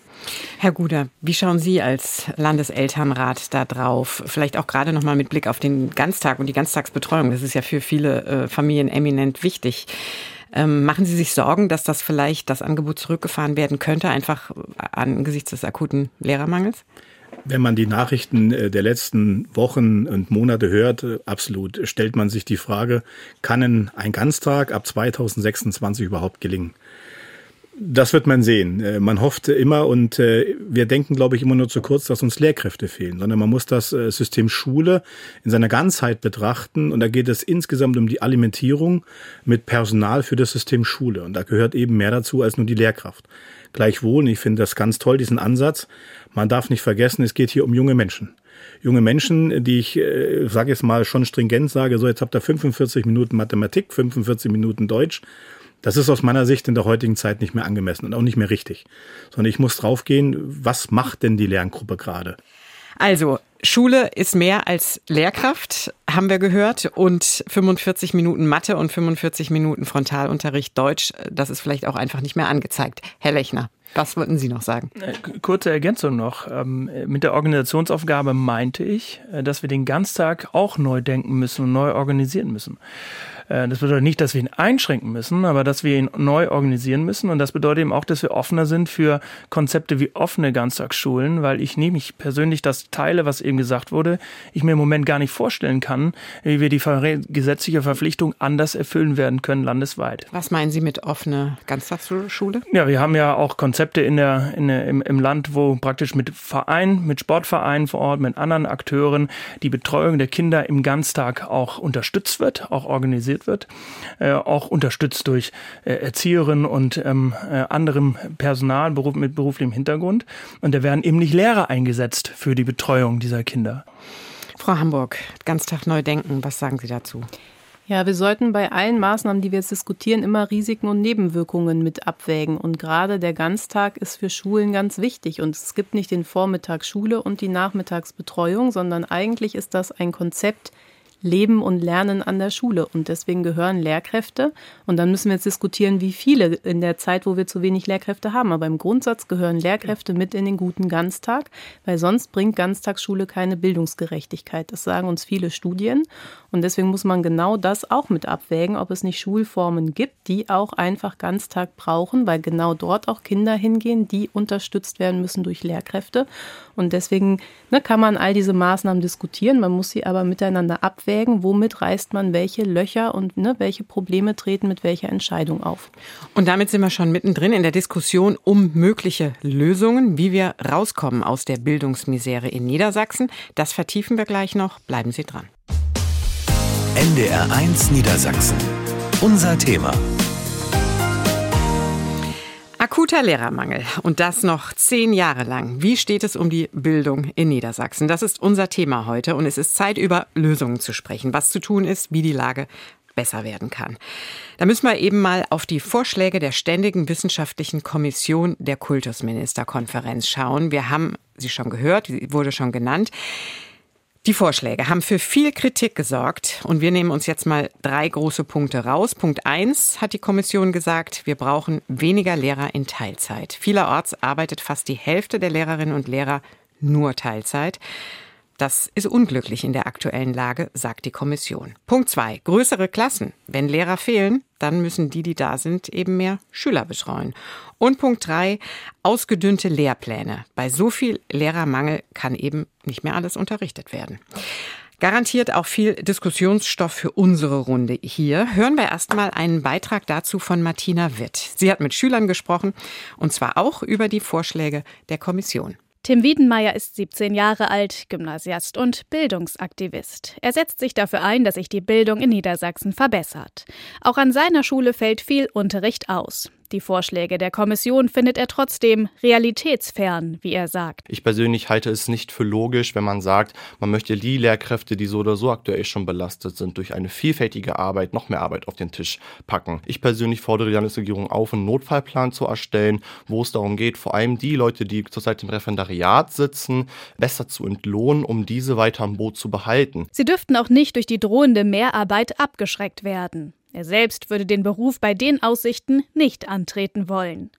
Herr Guder, wie schauen Sie als Landeselternrat da drauf? Vielleicht auch gerade nochmal mit Blick auf den Ganztag und die Ganztagsbetreuung. Das ist ja für viele äh, Familien eminent wichtig. Ähm, machen Sie sich Sorgen, dass das vielleicht das Angebot zurückgefahren werden könnte, einfach angesichts des akuten Lehrermangels? Wenn man die Nachrichten äh, der letzten Wochen und Monate hört, äh, absolut, stellt man sich die Frage, kann ein Ganztag ab 2026 überhaupt gelingen? Das wird man sehen. Äh, man hofft immer und wir denken, glaube ich, immer nur zu kurz, dass uns Lehrkräfte fehlen, sondern man muss das System Schule in seiner Ganzheit betrachten und da geht es insgesamt um die Alimentierung mit Personal für das System Schule und da gehört eben mehr dazu als nur die Lehrkraft. Gleichwohl, ich finde das ganz toll, diesen Ansatz, man darf nicht vergessen, es geht hier um junge Menschen. Junge Menschen, die ich, äh, sage jetzt mal, schon stringent sage, so jetzt habt ihr 45 Minuten Mathematik, 45 Minuten Deutsch. Das ist aus meiner Sicht in der heutigen Zeit nicht mehr angemessen und auch nicht mehr richtig. Sondern ich muss draufgehen, was macht denn die Lerngruppe gerade? Also, Schule ist mehr als Lehrkraft, haben wir gehört. Und 45 Minuten Mathe und 45 Minuten Frontalunterricht Deutsch, das ist vielleicht auch einfach nicht mehr angezeigt. Herr Lechner. Was wollten Sie noch sagen? Äh, kurze Ergänzung noch. Ähm, mit der Organisationsaufgabe meinte ich, äh, dass wir den Ganztag auch neu denken müssen und neu organisieren müssen. Äh, das bedeutet nicht, dass wir ihn einschränken müssen, aber dass wir ihn neu organisieren müssen. Und das bedeutet eben auch, dass wir offener sind für Konzepte wie offene Ganztagsschulen, weil ich nehme mich persönlich das teile, was eben gesagt wurde, ich mir im Moment gar nicht vorstellen kann, wie wir die gesetzliche Verpflichtung anders erfüllen werden können landesweit. Was meinen Sie mit offene Ganztagsschule? Ja, wir haben ja auch Konzepte in der, in der, im, im Land, wo praktisch mit Vereinen, mit Sportvereinen vor Ort, mit anderen Akteuren die Betreuung der Kinder im Ganztag auch unterstützt wird, auch organisiert organisiert wird, äh, auch unterstützt durch äh, Erzieherinnen und ähm, äh, anderem Personal Beruf, mit beruflichem Hintergrund. Und da werden eben nicht Lehrer eingesetzt für die Betreuung dieser Kinder. Frau Hamburg, Ganztag neu denken, was sagen Sie dazu? Ja, wir sollten bei allen Maßnahmen, die wir jetzt diskutieren, immer Risiken und Nebenwirkungen mit abwägen. Und gerade der Ganztag ist für Schulen ganz wichtig. Und es gibt nicht den Vormittag Schule und die Nachmittagsbetreuung, sondern eigentlich ist das ein Konzept, Leben und Lernen an der Schule. Und deswegen gehören Lehrkräfte. Und dann müssen wir jetzt diskutieren, wie viele in der Zeit, wo wir zu wenig Lehrkräfte haben. Aber im Grundsatz gehören Lehrkräfte mit in den guten Ganztag, weil sonst bringt Ganztagsschule keine Bildungsgerechtigkeit. Das sagen uns viele Studien. Und deswegen muss man genau das auch mit abwägen, ob es nicht Schulformen gibt, die auch einfach Ganztag brauchen, weil genau dort auch Kinder hingehen, die unterstützt werden müssen durch Lehrkräfte. Und deswegen ne, kann man all diese Maßnahmen diskutieren. Man muss sie aber miteinander abwägen abwägen, womit reißt man welche Löcher und ne, welche Probleme treten mit welcher Entscheidung auf. Und damit sind wir schon mittendrin in der Diskussion um mögliche Lösungen, wie wir rauskommen aus der Bildungsmisere in Niedersachsen. Das vertiefen wir gleich noch. Bleiben Sie dran. NDR1 Niedersachsen. Unser Thema. Akuter Lehrermangel und das noch zehn Jahre lang. Wie steht es um die Bildung in Niedersachsen? Das ist unser Thema heute und es ist Zeit, über Lösungen zu sprechen, was zu tun ist, wie die Lage besser werden kann. Da müssen wir eben mal auf die Vorschläge der Ständigen Wissenschaftlichen Kommission der Kultusministerkonferenz schauen. Wir haben sie schon gehört, sie wurde schon genannt. Die Vorschläge haben für viel Kritik gesorgt und wir nehmen uns jetzt mal drei große Punkte raus. Punkt eins hat die Kommission gesagt, wir brauchen weniger Lehrer in Teilzeit. Vielerorts arbeitet fast die Hälfte der Lehrerinnen und Lehrer nur Teilzeit. Das ist unglücklich in der aktuellen Lage, sagt die Kommission. Punkt zwei: Größere Klassen. Wenn Lehrer fehlen, dann müssen die, die da sind, eben mehr Schüler betreuen. Und Punkt drei: Ausgedünnte Lehrpläne. Bei so viel Lehrermangel kann eben nicht mehr alles unterrichtet werden. Garantiert auch viel Diskussionsstoff für unsere Runde hier. Hören wir erstmal einen Beitrag dazu von Martina Witt. Sie hat mit Schülern gesprochen und zwar auch über die Vorschläge der Kommission. Tim Wiedenmeier ist 17 Jahre alt, Gymnasiast und Bildungsaktivist. Er setzt sich dafür ein, dass sich die Bildung in Niedersachsen verbessert. Auch an seiner Schule fällt viel Unterricht aus. Die Vorschläge der Kommission findet er trotzdem realitätsfern, wie er sagt. Ich persönlich halte es nicht für logisch, wenn man sagt, man möchte die Lehrkräfte, die so oder so aktuell schon belastet sind, durch eine vielfältige Arbeit noch mehr Arbeit auf den Tisch packen. Ich persönlich fordere die Landesregierung auf, einen Notfallplan zu erstellen, wo es darum geht, vor allem die Leute, die zurzeit im Referendariat sitzen, besser zu entlohnen, um diese weiter am Boot zu behalten. Sie dürften auch nicht durch die drohende Mehrarbeit abgeschreckt werden. Er selbst würde den Beruf bei den Aussichten nicht antreten wollen.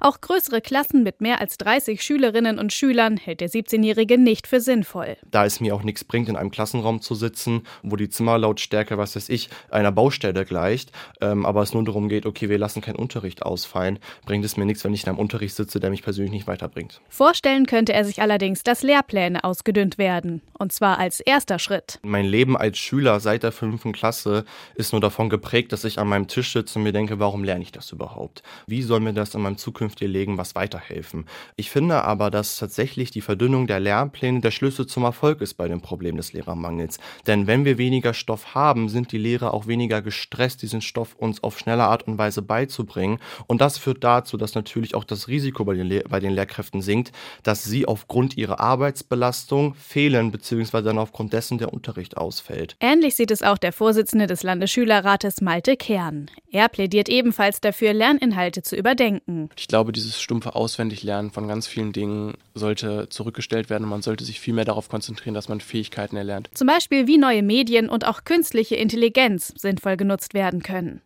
Auch größere Klassen mit mehr als 30 Schülerinnen und Schülern hält der 17-Jährige nicht für sinnvoll. Da es mir auch nichts bringt, in einem Klassenraum zu sitzen, wo die Zimmerlautstärke, was weiß ich, einer Baustelle gleicht, ähm, aber es nur darum geht, okay, wir lassen keinen Unterricht ausfallen, bringt es mir nichts, wenn ich in einem Unterricht sitze, der mich persönlich nicht weiterbringt. Vorstellen könnte er sich allerdings, dass Lehrpläne ausgedünnt werden. Und zwar als erster Schritt. Mein Leben als Schüler seit der fünften Klasse ist nur davon geprägt, dass ich an meinem Tisch sitze und mir denke, warum lerne ich das überhaupt? Wie soll mir das in meinem zukünftigen Leben was weiterhelfen. Ich finde aber, dass tatsächlich die Verdünnung der Lehrpläne der Schlüssel zum Erfolg ist bei dem Problem des Lehrermangels. Denn wenn wir weniger Stoff haben, sind die Lehrer auch weniger gestresst, diesen Stoff uns auf schnelle Art und Weise beizubringen. Und das führt dazu, dass natürlich auch das Risiko bei den, Le bei den Lehrkräften sinkt, dass sie aufgrund ihrer Arbeitsbelastung fehlen, beziehungsweise dann aufgrund dessen der Unterricht ausfällt. Ähnlich sieht es auch der Vorsitzende des Landesschülerrates Malte Kern. Er plädiert ebenfalls dafür, Lerninhalte zu überdenken. Ich glaube, dieses stumpfe Auswendiglernen von ganz vielen Dingen sollte zurückgestellt werden und man sollte sich viel mehr darauf konzentrieren, dass man Fähigkeiten erlernt. Zum Beispiel, wie neue Medien und auch künstliche Intelligenz sinnvoll genutzt werden können.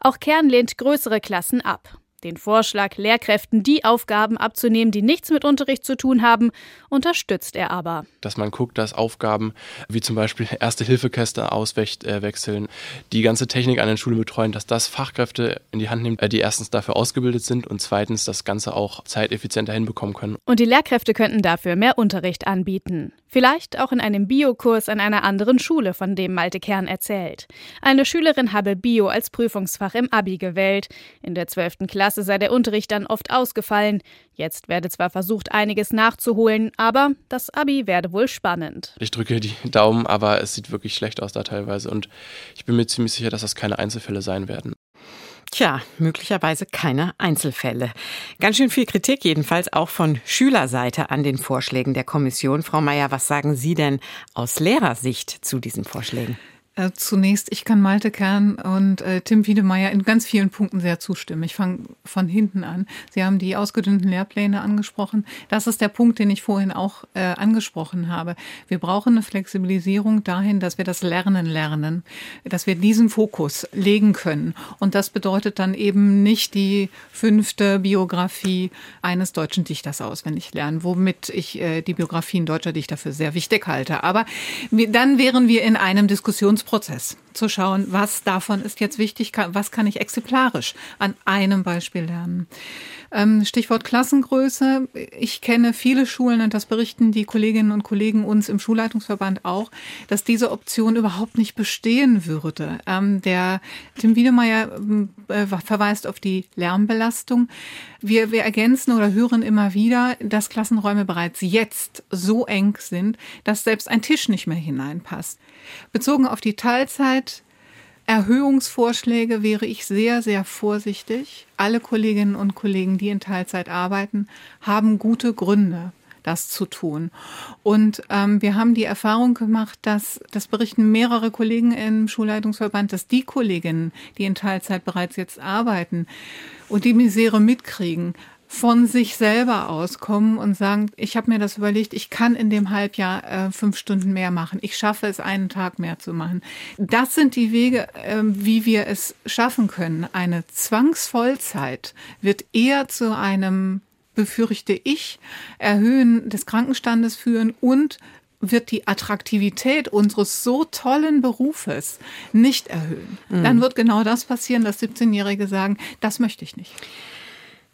Auch Kern lehnt größere Klassen ab. Den Vorschlag, Lehrkräften die Aufgaben abzunehmen, die nichts mit Unterricht zu tun haben, unterstützt er aber. Dass man guckt, dass Aufgaben wie zum Beispiel erste Hilfekäste auswechseln, die ganze Technik an den Schulen betreuen, dass das Fachkräfte in die Hand nehmen, die erstens dafür ausgebildet sind und zweitens das Ganze auch zeiteffizienter hinbekommen können. Und die Lehrkräfte könnten dafür mehr Unterricht anbieten. Vielleicht auch in einem Biokurs an einer anderen Schule, von dem Malte Kern erzählt. Eine Schülerin habe Bio als Prüfungsfach im Abi gewählt. In der 12. Klasse sei der Unterricht dann oft ausgefallen. Jetzt werde zwar versucht, einiges nachzuholen, aber das Abi werde wohl spannend. Ich drücke die Daumen, aber es sieht wirklich schlecht aus da teilweise und ich bin mir ziemlich sicher, dass das keine Einzelfälle sein werden. Tja, möglicherweise keine Einzelfälle. Ganz schön viel Kritik jedenfalls auch von Schülerseite an den Vorschlägen der Kommission. Frau Mayer, was sagen Sie denn aus Lehrersicht zu diesen Vorschlägen? Äh, zunächst, ich kann Malte Kern und äh, Tim Wiedemeyer in ganz vielen Punkten sehr zustimmen. Ich fange von hinten an. Sie haben die ausgedünnten Lehrpläne angesprochen. Das ist der Punkt, den ich vorhin auch äh, angesprochen habe. Wir brauchen eine Flexibilisierung dahin, dass wir das Lernen lernen, dass wir diesen Fokus legen können. Und das bedeutet dann eben nicht die fünfte Biografie eines deutschen Dichters auswendig lernen, womit ich äh, die Biografien deutscher Dichter für sehr wichtig halte. Aber dann wären wir in einem Diskussionsprozess Prozess, zu schauen, was davon ist jetzt wichtig, was kann ich exemplarisch an einem Beispiel lernen. Ähm, Stichwort Klassengröße. Ich kenne viele Schulen und das berichten die Kolleginnen und Kollegen uns im Schulleitungsverband auch, dass diese Option überhaupt nicht bestehen würde. Ähm, der Tim Wiedemeyer äh, verweist auf die Lärmbelastung. Wir, wir ergänzen oder hören immer wieder, dass Klassenräume bereits jetzt so eng sind, dass selbst ein Tisch nicht mehr hineinpasst. Bezogen auf die Teilzeit Erhöhungsvorschläge wäre ich sehr, sehr vorsichtig. Alle Kolleginnen und Kollegen, die in Teilzeit arbeiten, haben gute Gründe, das zu tun. Und ähm, wir haben die Erfahrung gemacht, dass das berichten mehrere Kollegen im Schulleitungsverband, dass die Kolleginnen, die in Teilzeit bereits jetzt arbeiten und die Misere mitkriegen, von sich selber auskommen und sagen, ich habe mir das überlegt, ich kann in dem Halbjahr äh, fünf Stunden mehr machen. Ich schaffe es, einen Tag mehr zu machen. Das sind die Wege, äh, wie wir es schaffen können. Eine Zwangsvollzeit wird eher zu einem, befürchte ich, Erhöhen des Krankenstandes führen und wird die Attraktivität unseres so tollen Berufes nicht erhöhen. Mhm. Dann wird genau das passieren, dass 17-Jährige sagen, das möchte ich nicht.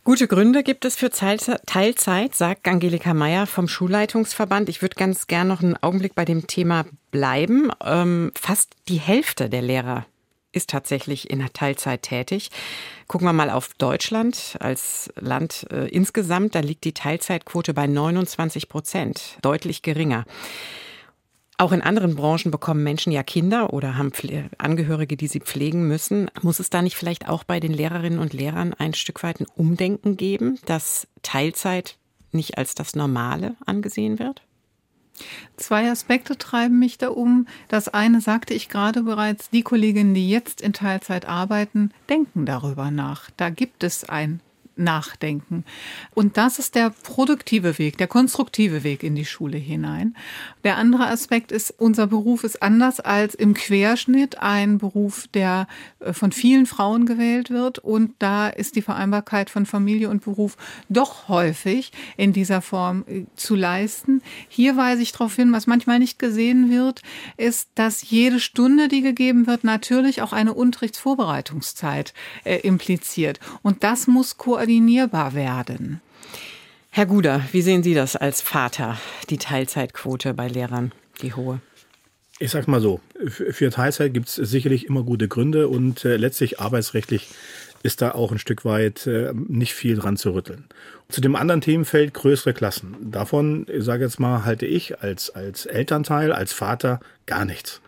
Gute Gründe gibt es für Teilzeit, sagt Angelika Meyer vom Schulleitungsverband. Ich würde ganz gern noch einen Augenblick bei dem Thema bleiben. Ähm, fast die Hälfte der Lehrer ist tatsächlich in der Teilzeit tätig. Gucken wir mal auf Deutschland als Land äh, insgesamt. Da liegt die Teilzeitquote bei 29 Prozent, deutlich geringer. Auch in anderen Branchen bekommen Menschen ja Kinder oder haben Angehörige, die sie pflegen müssen. Muss es da nicht vielleicht auch bei den Lehrerinnen und Lehrern ein Stück weit ein Umdenken geben, dass Teilzeit nicht als das Normale angesehen wird? Zwei Aspekte treiben mich da um. Das eine sagte ich gerade bereits, die Kolleginnen, die jetzt in Teilzeit arbeiten, denken darüber nach. Da gibt es ein nachdenken. Und das ist der produktive Weg, der konstruktive Weg in die Schule hinein. Der andere Aspekt ist, unser Beruf ist anders als im Querschnitt ein Beruf, der äh, von vielen Frauen gewählt wird. Und da ist die Vereinbarkeit von Familie und Beruf doch häufig in dieser Form äh, zu leisten. Hier weise ich darauf hin, was manchmal nicht gesehen wird, ist, dass jede Stunde, die gegeben wird, natürlich auch eine Unterrichtsvorbereitungszeit äh, impliziert. Und das muss koordiniert koordinierbar werden. Herr Guder, wie sehen Sie das als Vater, die Teilzeitquote bei Lehrern, die hohe? Ich sage mal so, für Teilzeit gibt es sicherlich immer gute Gründe und äh, letztlich arbeitsrechtlich ist da auch ein Stück weit äh, nicht viel dran zu rütteln. Zu dem anderen Themenfeld größere Klassen. Davon, ich sage jetzt mal, halte ich als, als Elternteil, als Vater gar nichts.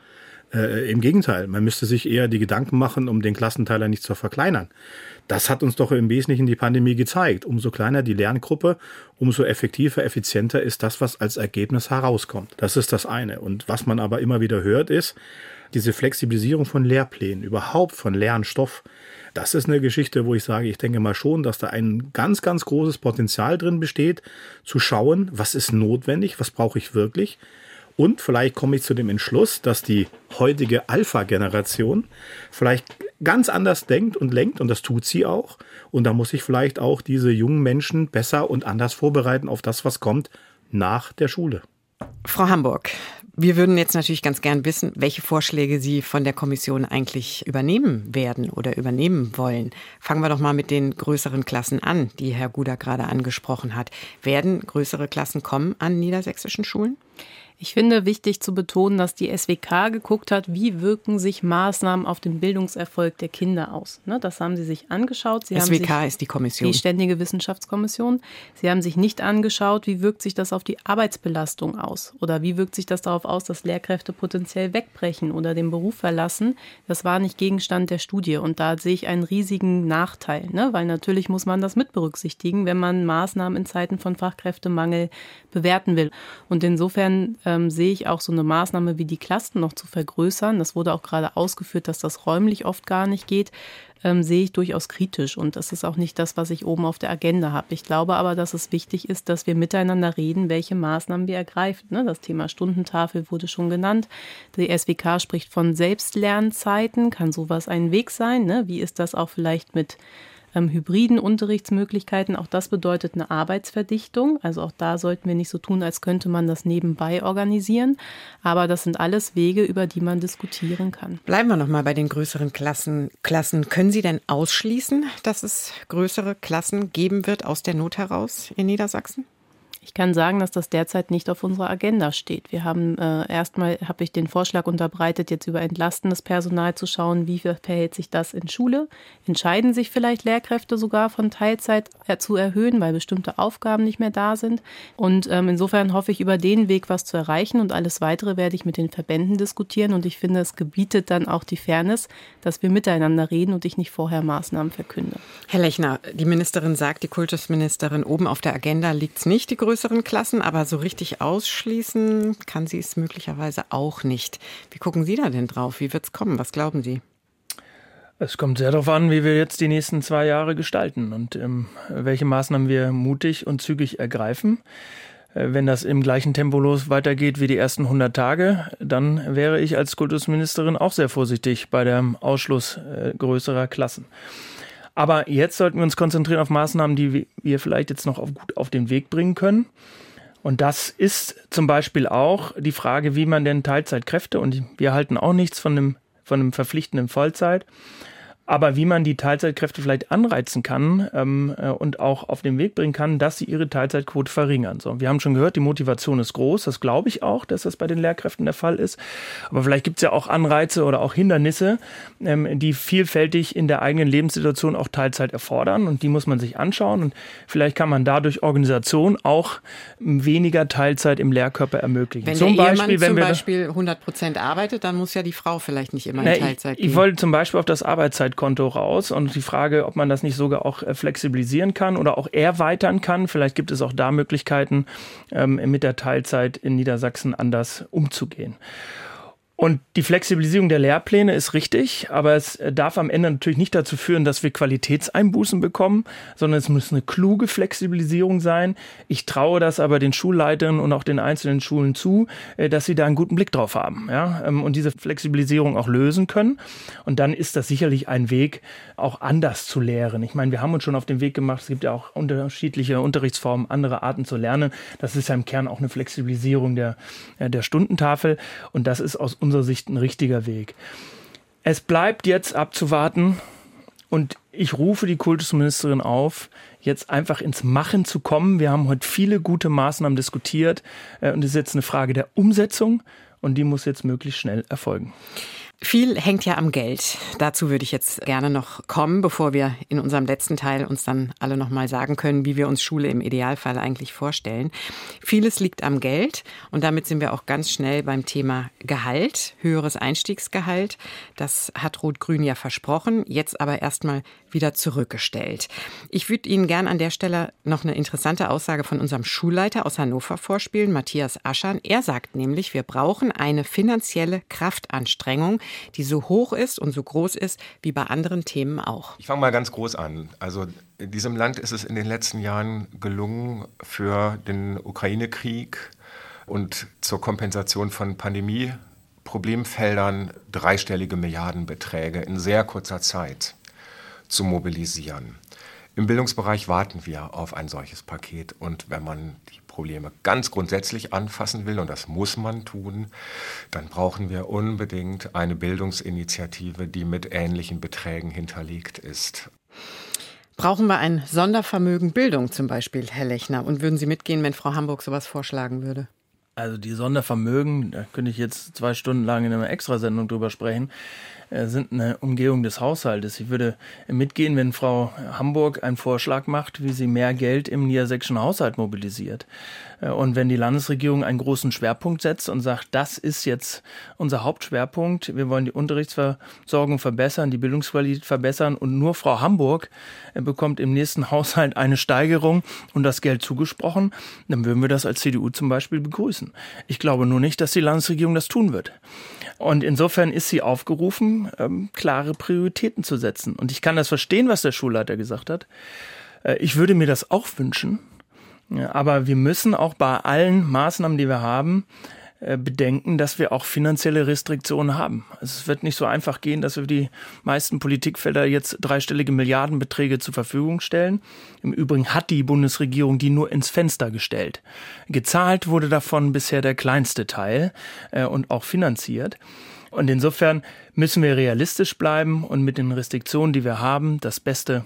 Äh, Im Gegenteil, man müsste sich eher die Gedanken machen, um den Klassenteiler nicht zu verkleinern. Das hat uns doch im Wesentlichen die Pandemie gezeigt. Umso kleiner die Lerngruppe, umso effektiver, effizienter ist das, was als Ergebnis herauskommt. Das ist das eine. Und was man aber immer wieder hört, ist, diese Flexibilisierung von Lehrplänen, überhaupt von Lernstoff, das ist eine Geschichte, wo ich sage, ich denke mal schon, dass da ein ganz, ganz großes Potenzial drin besteht, zu schauen, was ist notwendig, was brauche ich wirklich, und vielleicht komme ich zu dem Entschluss, dass die heutige Alpha-Generation vielleicht ganz anders denkt und lenkt und das tut sie auch. Und da muss ich vielleicht auch diese jungen Menschen besser und anders vorbereiten auf das, was kommt nach der Schule. Frau Hamburg, wir würden jetzt natürlich ganz gern wissen, welche Vorschläge Sie von der Kommission eigentlich übernehmen werden oder übernehmen wollen. Fangen wir doch mal mit den größeren Klassen an, die Herr Guder gerade angesprochen hat. Werden größere Klassen kommen an niedersächsischen Schulen? Ich finde wichtig zu betonen, dass die SWK geguckt hat, wie wirken sich Maßnahmen auf den Bildungserfolg der Kinder aus. Ne, das haben sie sich angeschaut. Sie SWK ist die Kommission. Die Ständige Wissenschaftskommission. Sie haben sich nicht angeschaut, wie wirkt sich das auf die Arbeitsbelastung aus oder wie wirkt sich das darauf aus, dass Lehrkräfte potenziell wegbrechen oder den Beruf verlassen. Das war nicht Gegenstand der Studie und da sehe ich einen riesigen Nachteil, ne? weil natürlich muss man das mit berücksichtigen, wenn man Maßnahmen in Zeiten von Fachkräftemangel bewerten will. Und insofern ähm, sehe ich auch so eine Maßnahme wie die Klassen noch zu vergrößern. Das wurde auch gerade ausgeführt, dass das räumlich oft gar nicht geht ähm, sehe ich durchaus kritisch. Und das ist auch nicht das, was ich oben auf der Agenda habe. Ich glaube aber, dass es wichtig ist, dass wir miteinander reden, welche Maßnahmen wir ergreifen. Ne? Das Thema Stundentafel wurde schon genannt. Die SWK spricht von Selbstlernzeiten. Kann sowas ein Weg sein? Ne? Wie ist das auch vielleicht mit ähm, hybriden Unterrichtsmöglichkeiten. Auch das bedeutet eine Arbeitsverdichtung. Also auch da sollten wir nicht so tun, als könnte man das nebenbei organisieren. Aber das sind alles Wege, über die man diskutieren kann. Bleiben wir noch mal bei den größeren Klassen. Klassen. Können Sie denn ausschließen, dass es größere Klassen geben wird aus der Not heraus in Niedersachsen? Ich kann sagen, dass das derzeit nicht auf unserer Agenda steht. Wir haben äh, erstmal habe ich den Vorschlag unterbreitet, jetzt über entlastendes Personal zu schauen, wie verhält sich das in Schule. Entscheiden sich vielleicht Lehrkräfte sogar von Teilzeit äh, zu erhöhen, weil bestimmte Aufgaben nicht mehr da sind. Und ähm, insofern hoffe ich über den Weg was zu erreichen und alles weitere werde ich mit den Verbänden diskutieren. Und ich finde, es gebietet dann auch die Fairness, dass wir miteinander reden und ich nicht vorher Maßnahmen verkünde. Herr Lechner, die Ministerin sagt, die Kultusministerin oben auf der Agenda liegt es nicht, die größte größeren Klassen, aber so richtig ausschließen kann sie es möglicherweise auch nicht. Wie gucken Sie da denn drauf? Wie wird es kommen? Was glauben Sie? Es kommt sehr darauf an, wie wir jetzt die nächsten zwei Jahre gestalten und ähm, welche Maßnahmen wir mutig und zügig ergreifen. Äh, wenn das im gleichen Tempo los weitergeht wie die ersten 100 Tage, dann wäre ich als Kultusministerin auch sehr vorsichtig bei dem Ausschluss äh, größerer Klassen. Aber jetzt sollten wir uns konzentrieren auf Maßnahmen, die wir vielleicht jetzt noch auf, gut auf den Weg bringen können. Und das ist zum Beispiel auch die Frage, wie man denn Teilzeitkräfte, und wir halten auch nichts von einem, von einem verpflichtenden Vollzeit, aber wie man die Teilzeitkräfte vielleicht anreizen kann ähm, äh, und auch auf den Weg bringen kann, dass sie ihre Teilzeitquote verringern. So, wir haben schon gehört, die Motivation ist groß. Das glaube ich auch, dass das bei den Lehrkräften der Fall ist. Aber vielleicht gibt es ja auch Anreize oder auch Hindernisse, ähm, die vielfältig in der eigenen Lebenssituation auch Teilzeit erfordern. Und die muss man sich anschauen. Und vielleicht kann man dadurch Organisation auch weniger Teilzeit im Lehrkörper ermöglichen. Wenn zum Beispiel, wenn zum wir Beispiel 100 Prozent arbeitet, dann muss ja die Frau vielleicht nicht immer in na, Teilzeit ich, gehen. Ich wollte zum Beispiel auf das Arbeitszeit Konto raus und die Frage, ob man das nicht sogar auch äh, flexibilisieren kann oder auch erweitern kann. Vielleicht gibt es auch da Möglichkeiten, ähm, mit der Teilzeit in Niedersachsen anders umzugehen. Und die Flexibilisierung der Lehrpläne ist richtig, aber es darf am Ende natürlich nicht dazu führen, dass wir Qualitätseinbußen bekommen, sondern es muss eine kluge Flexibilisierung sein. Ich traue das aber den Schulleitern und auch den einzelnen Schulen zu, äh, dass sie da einen guten Blick drauf haben ja, ähm, und diese Flexibilisierung auch lösen können. Und dann ist das sicherlich ein Weg, auch anders zu lehren. Ich meine, wir haben uns schon auf den Weg gemacht, es gibt ja auch unterschiedliche Unterrichtsformen, andere Arten zu lernen. Das ist ja im Kern auch eine Flexibilisierung der, äh, der Stundentafel und das ist aus unserer Sicht ein richtiger Weg. Es bleibt jetzt abzuwarten und ich rufe die Kultusministerin auf, jetzt einfach ins Machen zu kommen. Wir haben heute viele gute Maßnahmen diskutiert äh, und es ist jetzt eine Frage der Umsetzung und die muss jetzt möglichst schnell erfolgen. Viel hängt ja am Geld. Dazu würde ich jetzt gerne noch kommen, bevor wir in unserem letzten Teil uns dann alle noch mal sagen können, wie wir uns Schule im Idealfall eigentlich vorstellen. Vieles liegt am Geld und damit sind wir auch ganz schnell beim Thema Gehalt, höheres Einstiegsgehalt. Das hat Rot-Grün ja versprochen, jetzt aber erstmal wieder zurückgestellt. Ich würde Ihnen gern an der Stelle noch eine interessante Aussage von unserem Schulleiter aus Hannover vorspielen, Matthias Aschern. Er sagt nämlich, wir brauchen eine finanzielle Kraftanstrengung, die so hoch ist und so groß ist wie bei anderen Themen auch. Ich fange mal ganz groß an. Also in diesem Land ist es in den letzten Jahren gelungen, für den Ukraine-Krieg und zur Kompensation von Pandemie-Problemfeldern dreistellige Milliardenbeträge in sehr kurzer Zeit zu mobilisieren. Im Bildungsbereich warten wir auf ein solches Paket und wenn man die Probleme ganz grundsätzlich anfassen will, und das muss man tun, dann brauchen wir unbedingt eine Bildungsinitiative, die mit ähnlichen Beträgen hinterlegt ist. Brauchen wir ein Sondervermögen Bildung zum Beispiel, Herr Lechner? Und würden Sie mitgehen, wenn Frau Hamburg sowas vorschlagen würde? Also die Sondervermögen, da könnte ich jetzt zwei Stunden lang in einer Extrasendung drüber sprechen. Äh, sind eine Umgehung des Haushaltes. Ich würde mitgehen, wenn Frau Hamburg einen Vorschlag macht, wie sie mehr Geld im niedersächsischen Haushalt mobilisiert. Äh, und wenn die Landesregierung einen großen Schwerpunkt setzt und sagt, das ist jetzt unser Hauptschwerpunkt, wir wollen die Unterrichtsversorgung verbessern, die Bildungsqualität verbessern und nur Frau Hamburg äh, bekommt im nächsten Haushalt eine Steigerung und das Geld zugesprochen, dann würden wir das als CDU zum Beispiel begrüßen. Ich glaube nur nicht, dass die Landesregierung das tun wird. Und insofern ist sie aufgerufen, ähm, klare Prioritäten zu setzen. Und ich kann das verstehen, was der Schulleiter gesagt hat. Äh, ich würde mir das auch wünschen. Ja, aber wir müssen auch bei allen Maßnahmen, die wir haben, äh, bedenken, dass wir auch finanzielle Restriktionen haben. Also es wird nicht so einfach gehen, dass wir die meisten Politikfelder jetzt dreistellige Milliardenbeträge zur Verfügung stellen. Im Übrigen hat die Bundesregierung die nur ins Fenster gestellt. Gezahlt wurde davon bisher der kleinste Teil äh, und auch finanziert. Und insofern müssen wir realistisch bleiben und mit den Restriktionen, die wir haben, das Beste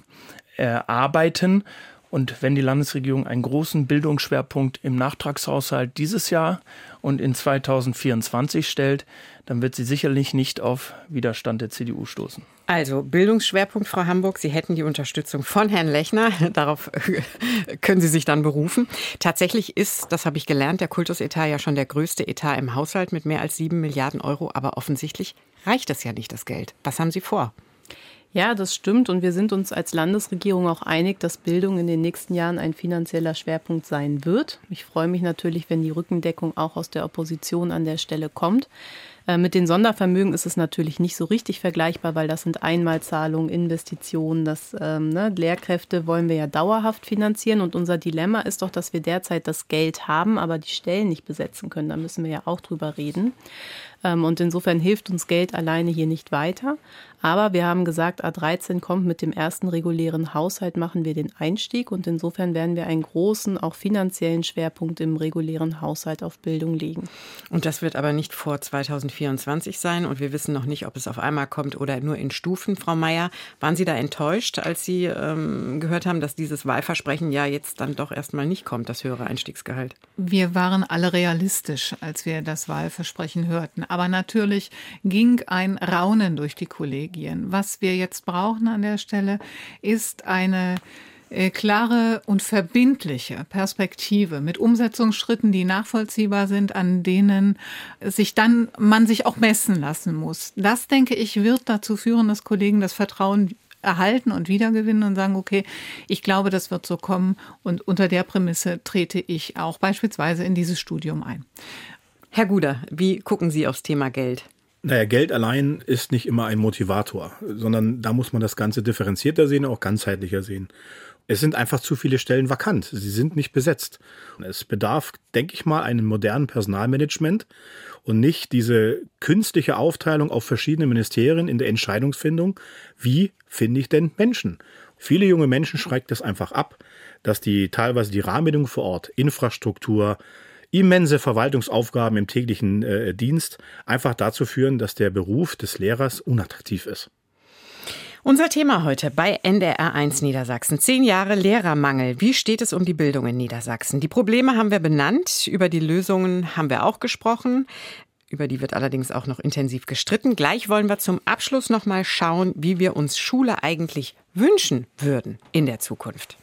erarbeiten. Und wenn die Landesregierung einen großen Bildungsschwerpunkt im Nachtragshaushalt dieses Jahr und in 2024 stellt, dann wird sie sicherlich nicht auf Widerstand der CDU stoßen. Also Bildungsschwerpunkt, Frau Hamburg. Sie hätten die Unterstützung von Herrn Lechner. (laughs) Darauf (laughs) können Sie sich dann berufen. Tatsächlich ist, das habe ich gelernt, der Kultusetat ja schon der größte Etat im Haushalt mit mehr als sieben Milliarden Euro. Aber offensichtlich reicht das ja nicht, das Geld. Was haben Sie vor? Ja, das stimmt. Und wir sind uns als Landesregierung auch einig, dass Bildung in den nächsten Jahren ein finanzieller Schwerpunkt sein wird. Ich freue mich natürlich, wenn die Rückendeckung auch aus der Opposition an der Stelle kommt. Äh, mit den Sondervermögen ist es natürlich nicht so richtig vergleichbar, weil das sind Einmalzahlungen, Investitionen, das ähm, ne, Lehrkräfte wollen wir ja dauerhaft finanzieren und unser Dilemma ist doch, dass wir derzeit das Geld haben, aber die Stellen nicht besetzen können. Da müssen wir ja auch drüber reden. Ähm, und insofern hilft uns Geld alleine hier nicht weiter. Aber wir haben gesagt, A13 kommt mit dem ersten regulären Haushalt, machen wir den Einstieg. Und insofern werden wir einen großen, auch finanziellen Schwerpunkt im regulären Haushalt auf Bildung legen. Und das wird aber nicht vor 2024 sein. Und wir wissen noch nicht, ob es auf einmal kommt oder nur in Stufen. Frau Mayer, waren Sie da enttäuscht, als Sie ähm, gehört haben, dass dieses Wahlversprechen ja jetzt dann doch erstmal nicht kommt, das höhere Einstiegsgehalt? Wir waren alle realistisch, als wir das Wahlversprechen hörten. Aber natürlich ging ein Raunen durch die Kollegien. Was wir jetzt brauchen an der Stelle ist eine äh, klare und verbindliche Perspektive mit Umsetzungsschritten, die nachvollziehbar sind, an denen sich dann man sich auch messen lassen muss. Das denke ich wird dazu führen, dass Kollegen das Vertrauen erhalten und wiedergewinnen und sagen, okay, ich glaube, das wird so kommen und unter der Prämisse trete ich auch beispielsweise in dieses Studium ein. Herr Guder, wie gucken Sie aufs Thema Geld? Naja, Geld allein ist nicht immer ein Motivator, sondern da muss man das Ganze differenzierter sehen, auch ganzheitlicher sehen. Es sind einfach zu viele Stellen vakant. Sie sind nicht besetzt. Es bedarf, denke ich mal, einem modernen Personalmanagement und nicht diese künstliche Aufteilung auf verschiedene Ministerien in der Entscheidungsfindung. Wie finde ich denn Menschen? Viele junge Menschen schreckt es einfach ab, dass die teilweise die Rahmenbedingungen vor Ort, Infrastruktur, immense Verwaltungsaufgaben im täglichen äh, Dienst einfach dazu führen, dass der Beruf des Lehrers unattraktiv ist. Unser Thema heute bei NDR1 Niedersachsen. Zehn Jahre Lehrermangel. Wie steht es um die Bildung in Niedersachsen? Die Probleme haben wir benannt. Über die Lösungen haben wir auch gesprochen. Über die wird allerdings auch noch intensiv gestritten. Gleich wollen wir zum Abschluss noch mal schauen, wie wir uns Schule eigentlich wünschen würden in der Zukunft.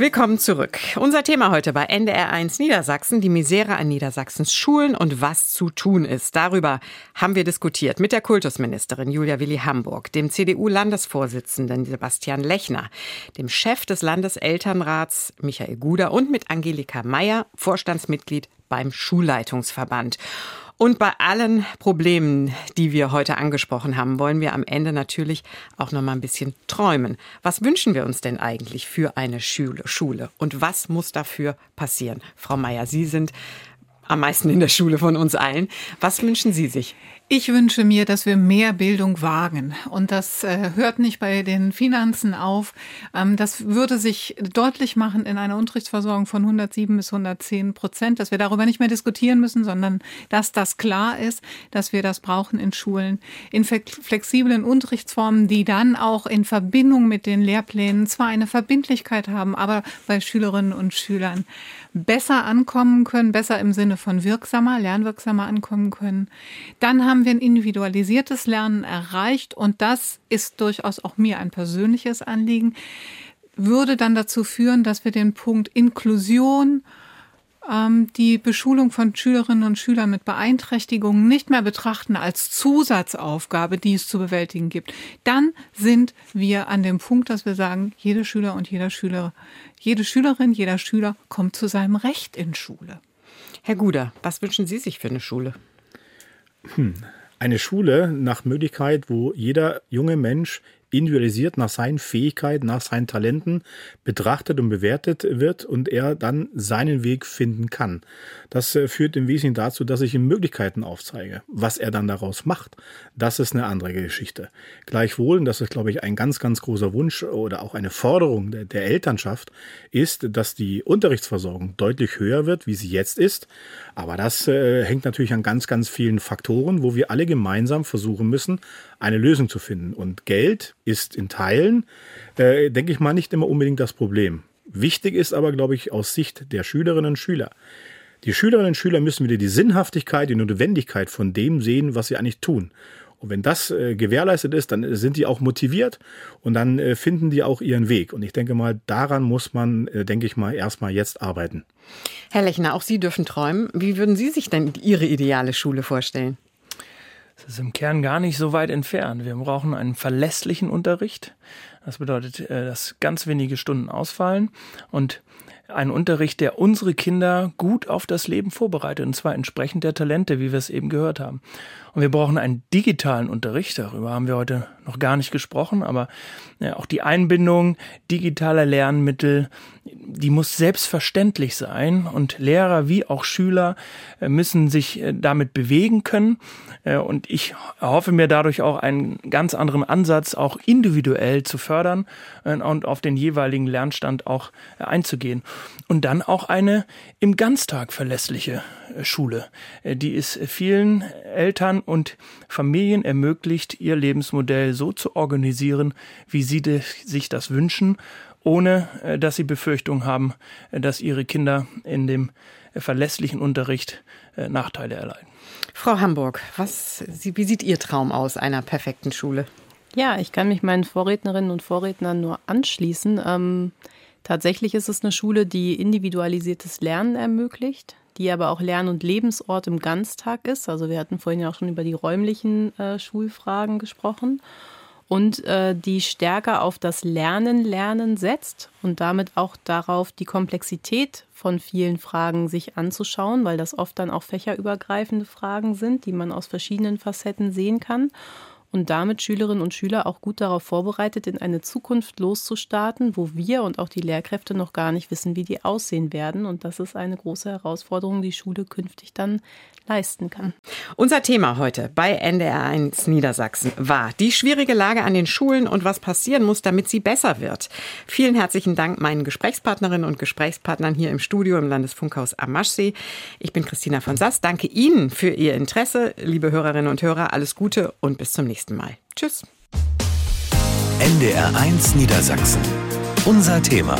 Willkommen zurück. Unser Thema heute bei NDR1 Niedersachsen, die Misere an Niedersachsens Schulen und was zu tun ist. Darüber haben wir diskutiert mit der Kultusministerin Julia Willi Hamburg, dem CDU-Landesvorsitzenden Sebastian Lechner, dem Chef des Landeselternrats Michael Guder und mit Angelika Meyer, Vorstandsmitglied beim Schulleitungsverband. Und bei allen Problemen, die wir heute angesprochen haben, wollen wir am Ende natürlich auch noch mal ein bisschen träumen. Was wünschen wir uns denn eigentlich für eine Schule? Und was muss dafür passieren? Frau Meier, Sie sind am meisten in der Schule von uns allen. Was wünschen Sie sich? Ich wünsche mir, dass wir mehr Bildung wagen. Und das äh, hört nicht bei den Finanzen auf. Ähm, das würde sich deutlich machen in einer Unterrichtsversorgung von 107 bis 110 Prozent, dass wir darüber nicht mehr diskutieren müssen, sondern dass das klar ist, dass wir das brauchen in Schulen, in flexiblen Unterrichtsformen, die dann auch in Verbindung mit den Lehrplänen zwar eine Verbindlichkeit haben, aber bei Schülerinnen und Schülern besser ankommen können, besser im Sinne von wirksamer, lernwirksamer ankommen können. Dann haben wir ein individualisiertes Lernen erreicht und das ist durchaus auch mir ein persönliches Anliegen, würde dann dazu führen, dass wir den Punkt Inklusion ähm, die Beschulung von Schülerinnen und Schülern mit Beeinträchtigungen nicht mehr betrachten als Zusatzaufgabe, die es zu bewältigen gibt, dann sind wir an dem Punkt, dass wir sagen, jede Schüler und jeder Schüler, jede Schülerin, jeder Schüler kommt zu seinem Recht in Schule. Herr Guder, was wünschen Sie sich für eine Schule? Hm. Eine Schule nach Möglichkeit, wo jeder junge Mensch individualisiert nach seinen Fähigkeiten, nach seinen Talenten betrachtet und bewertet wird und er dann seinen Weg finden kann. Das äh, führt im Wesentlichen dazu, dass ich ihm Möglichkeiten aufzeige. Was er dann daraus macht, das ist eine andere Geschichte. Gleichwohl, und das ist, glaube ich, ein ganz, ganz großer Wunsch oder auch eine Forderung der, der Elternschaft, ist, dass die Unterrichtsversorgung deutlich höher wird, wie sie jetzt ist. Aber das äh, hängt natürlich an ganz, ganz vielen Faktoren, wo wir alle gemeinsam versuchen müssen, eine Lösung zu finden. Und Geld ist in Teilen, äh, denke ich mal, nicht immer unbedingt das Problem. Wichtig ist aber, glaube ich, aus Sicht der Schülerinnen und Schüler. Die Schülerinnen und Schüler müssen wieder die Sinnhaftigkeit, die Notwendigkeit von dem sehen, was sie eigentlich tun. Und wenn das äh, gewährleistet ist, dann sind die auch motiviert und dann äh, finden die auch ihren Weg. Und ich denke mal, daran muss man, äh, denke ich mal, erstmal jetzt arbeiten. Herr Lechner, auch Sie dürfen träumen. Wie würden Sie sich denn Ihre ideale Schule vorstellen? Das ist im Kern gar nicht so weit entfernt. Wir brauchen einen verlässlichen Unterricht. Das bedeutet, äh, dass ganz wenige Stunden ausfallen und einen Unterricht, der unsere Kinder gut auf das Leben vorbereitet, und zwar entsprechend der Talente, wie wir es eben gehört haben. Und wir brauchen einen digitalen Unterricht, darüber haben wir heute noch gar nicht gesprochen, aber auch die Einbindung digitaler Lernmittel, die muss selbstverständlich sein und Lehrer wie auch Schüler äh, müssen sich äh, damit bewegen können. Äh, und ich hoffe mir dadurch auch einen ganz anderen Ansatz, auch individuell zu fördern und auf den jeweiligen Lernstand auch einzugehen. Und dann auch eine im Ganztag verlässliche Schule, die es vielen Eltern und Familien ermöglicht, ihr Lebensmodell so zu organisieren, wie sie sich das wünschen, ohne äh, dass sie Befürchtung haben, äh, dass ihre Kinder in dem verlässlichen Unterricht äh, Nachteile erleiden. Frau Hamburg, was, wie sieht Ihr Traum aus einer perfekten Schule? Ja, ich kann mich meinen Vorrednerinnen und Vorrednern nur anschließen. Ähm, tatsächlich ist es eine Schule, die individualisiertes Lernen ermöglicht, die aber auch Lern- und Lebensort im Ganztag ist. Also wir hatten vorhin ja auch schon über die räumlichen äh, Schulfragen gesprochen. Und äh, die stärker auf das Lernen, Lernen setzt und damit auch darauf, die Komplexität von vielen Fragen sich anzuschauen, weil das oft dann auch fächerübergreifende Fragen sind, die man aus verschiedenen Facetten sehen kann und damit Schülerinnen und Schüler auch gut darauf vorbereitet, in eine Zukunft loszustarten, wo wir und auch die Lehrkräfte noch gar nicht wissen, wie die aussehen werden. Und das ist eine große Herausforderung, die Schule künftig dann leisten kann. Unser Thema heute bei NDR1 Niedersachsen war die schwierige Lage an den Schulen und was passieren muss, damit sie besser wird. Vielen herzlichen Dank meinen Gesprächspartnerinnen und Gesprächspartnern hier im Studio im Landesfunkhaus am Maschsee. Ich bin Christina von Sass. Danke Ihnen für Ihr Interesse. Liebe Hörerinnen und Hörer, alles Gute und bis zum nächsten Mal nächsten Mal. Tschüss. NDR 1 Niedersachsen. Unser Thema.